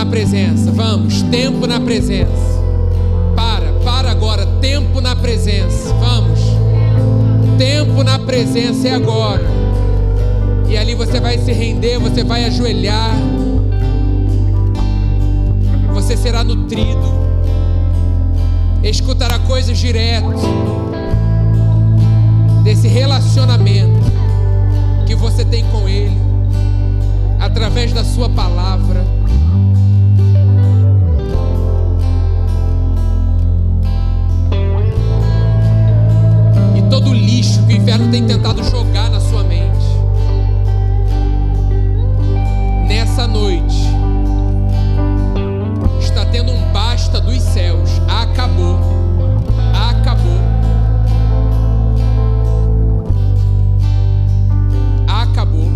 presença. Vamos, tempo na presença. Para, para agora. Tempo na presença. Vamos. Tempo na presença é agora. E ali você vai se render, você vai ajoelhar. Você será nutrido. Escutará coisas direto desse relacionamento que você tem com Ele, através da Sua palavra. Que o inferno tem tentado jogar na sua mente. Nessa noite, está tendo um basta dos céus. Acabou. Acabou. Acabou.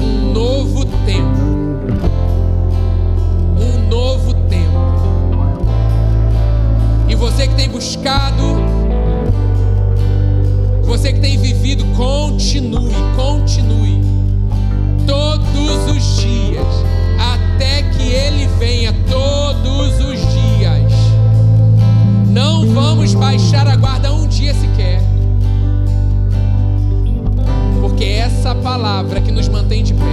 Um novo tempo. Um novo tempo. E você que tem buscado você que tem vivido, continue, continue. Todos os dias, até que Ele venha, todos os dias. Não vamos baixar a guarda um dia sequer. Porque essa palavra que nos mantém de pé,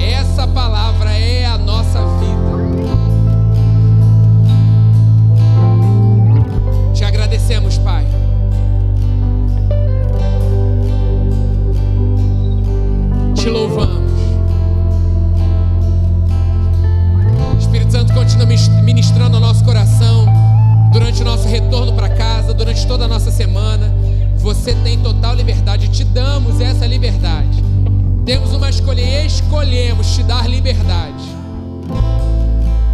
essa palavra é a nossa vida. Te agradecemos, Pai. Te louvamos. Espírito Santo continua ministrando ao nosso coração durante o nosso retorno para casa, durante toda a nossa semana. Você tem total liberdade, te damos essa liberdade. Temos uma escolha e escolhemos te dar liberdade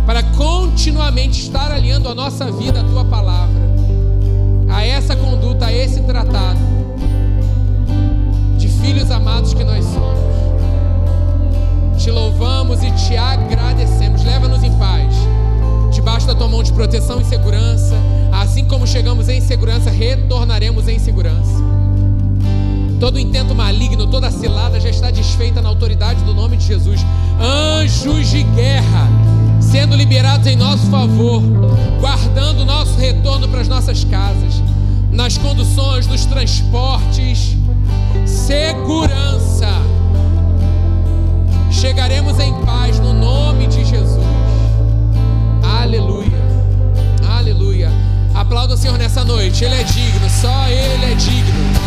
para continuamente estar alinhando a nossa vida à tua palavra, a essa conduta, a esse tratado de filhos amados que nós somos te louvamos e te agradecemos. Leva-nos em paz, debaixo da tua mão de proteção e segurança. Assim como chegamos em segurança, retornaremos em segurança. Todo intento maligno, toda cilada já está desfeita na autoridade do nome de Jesus. Anjos de guerra sendo liberados em nosso favor, guardando o nosso retorno para as nossas casas, nas conduções, nos transportes. Segurança chegaremos em paz no nome de Jesus. Aleluia. Aleluia. Aplauda o Senhor nessa noite. Ele é digno, só Ele é digno.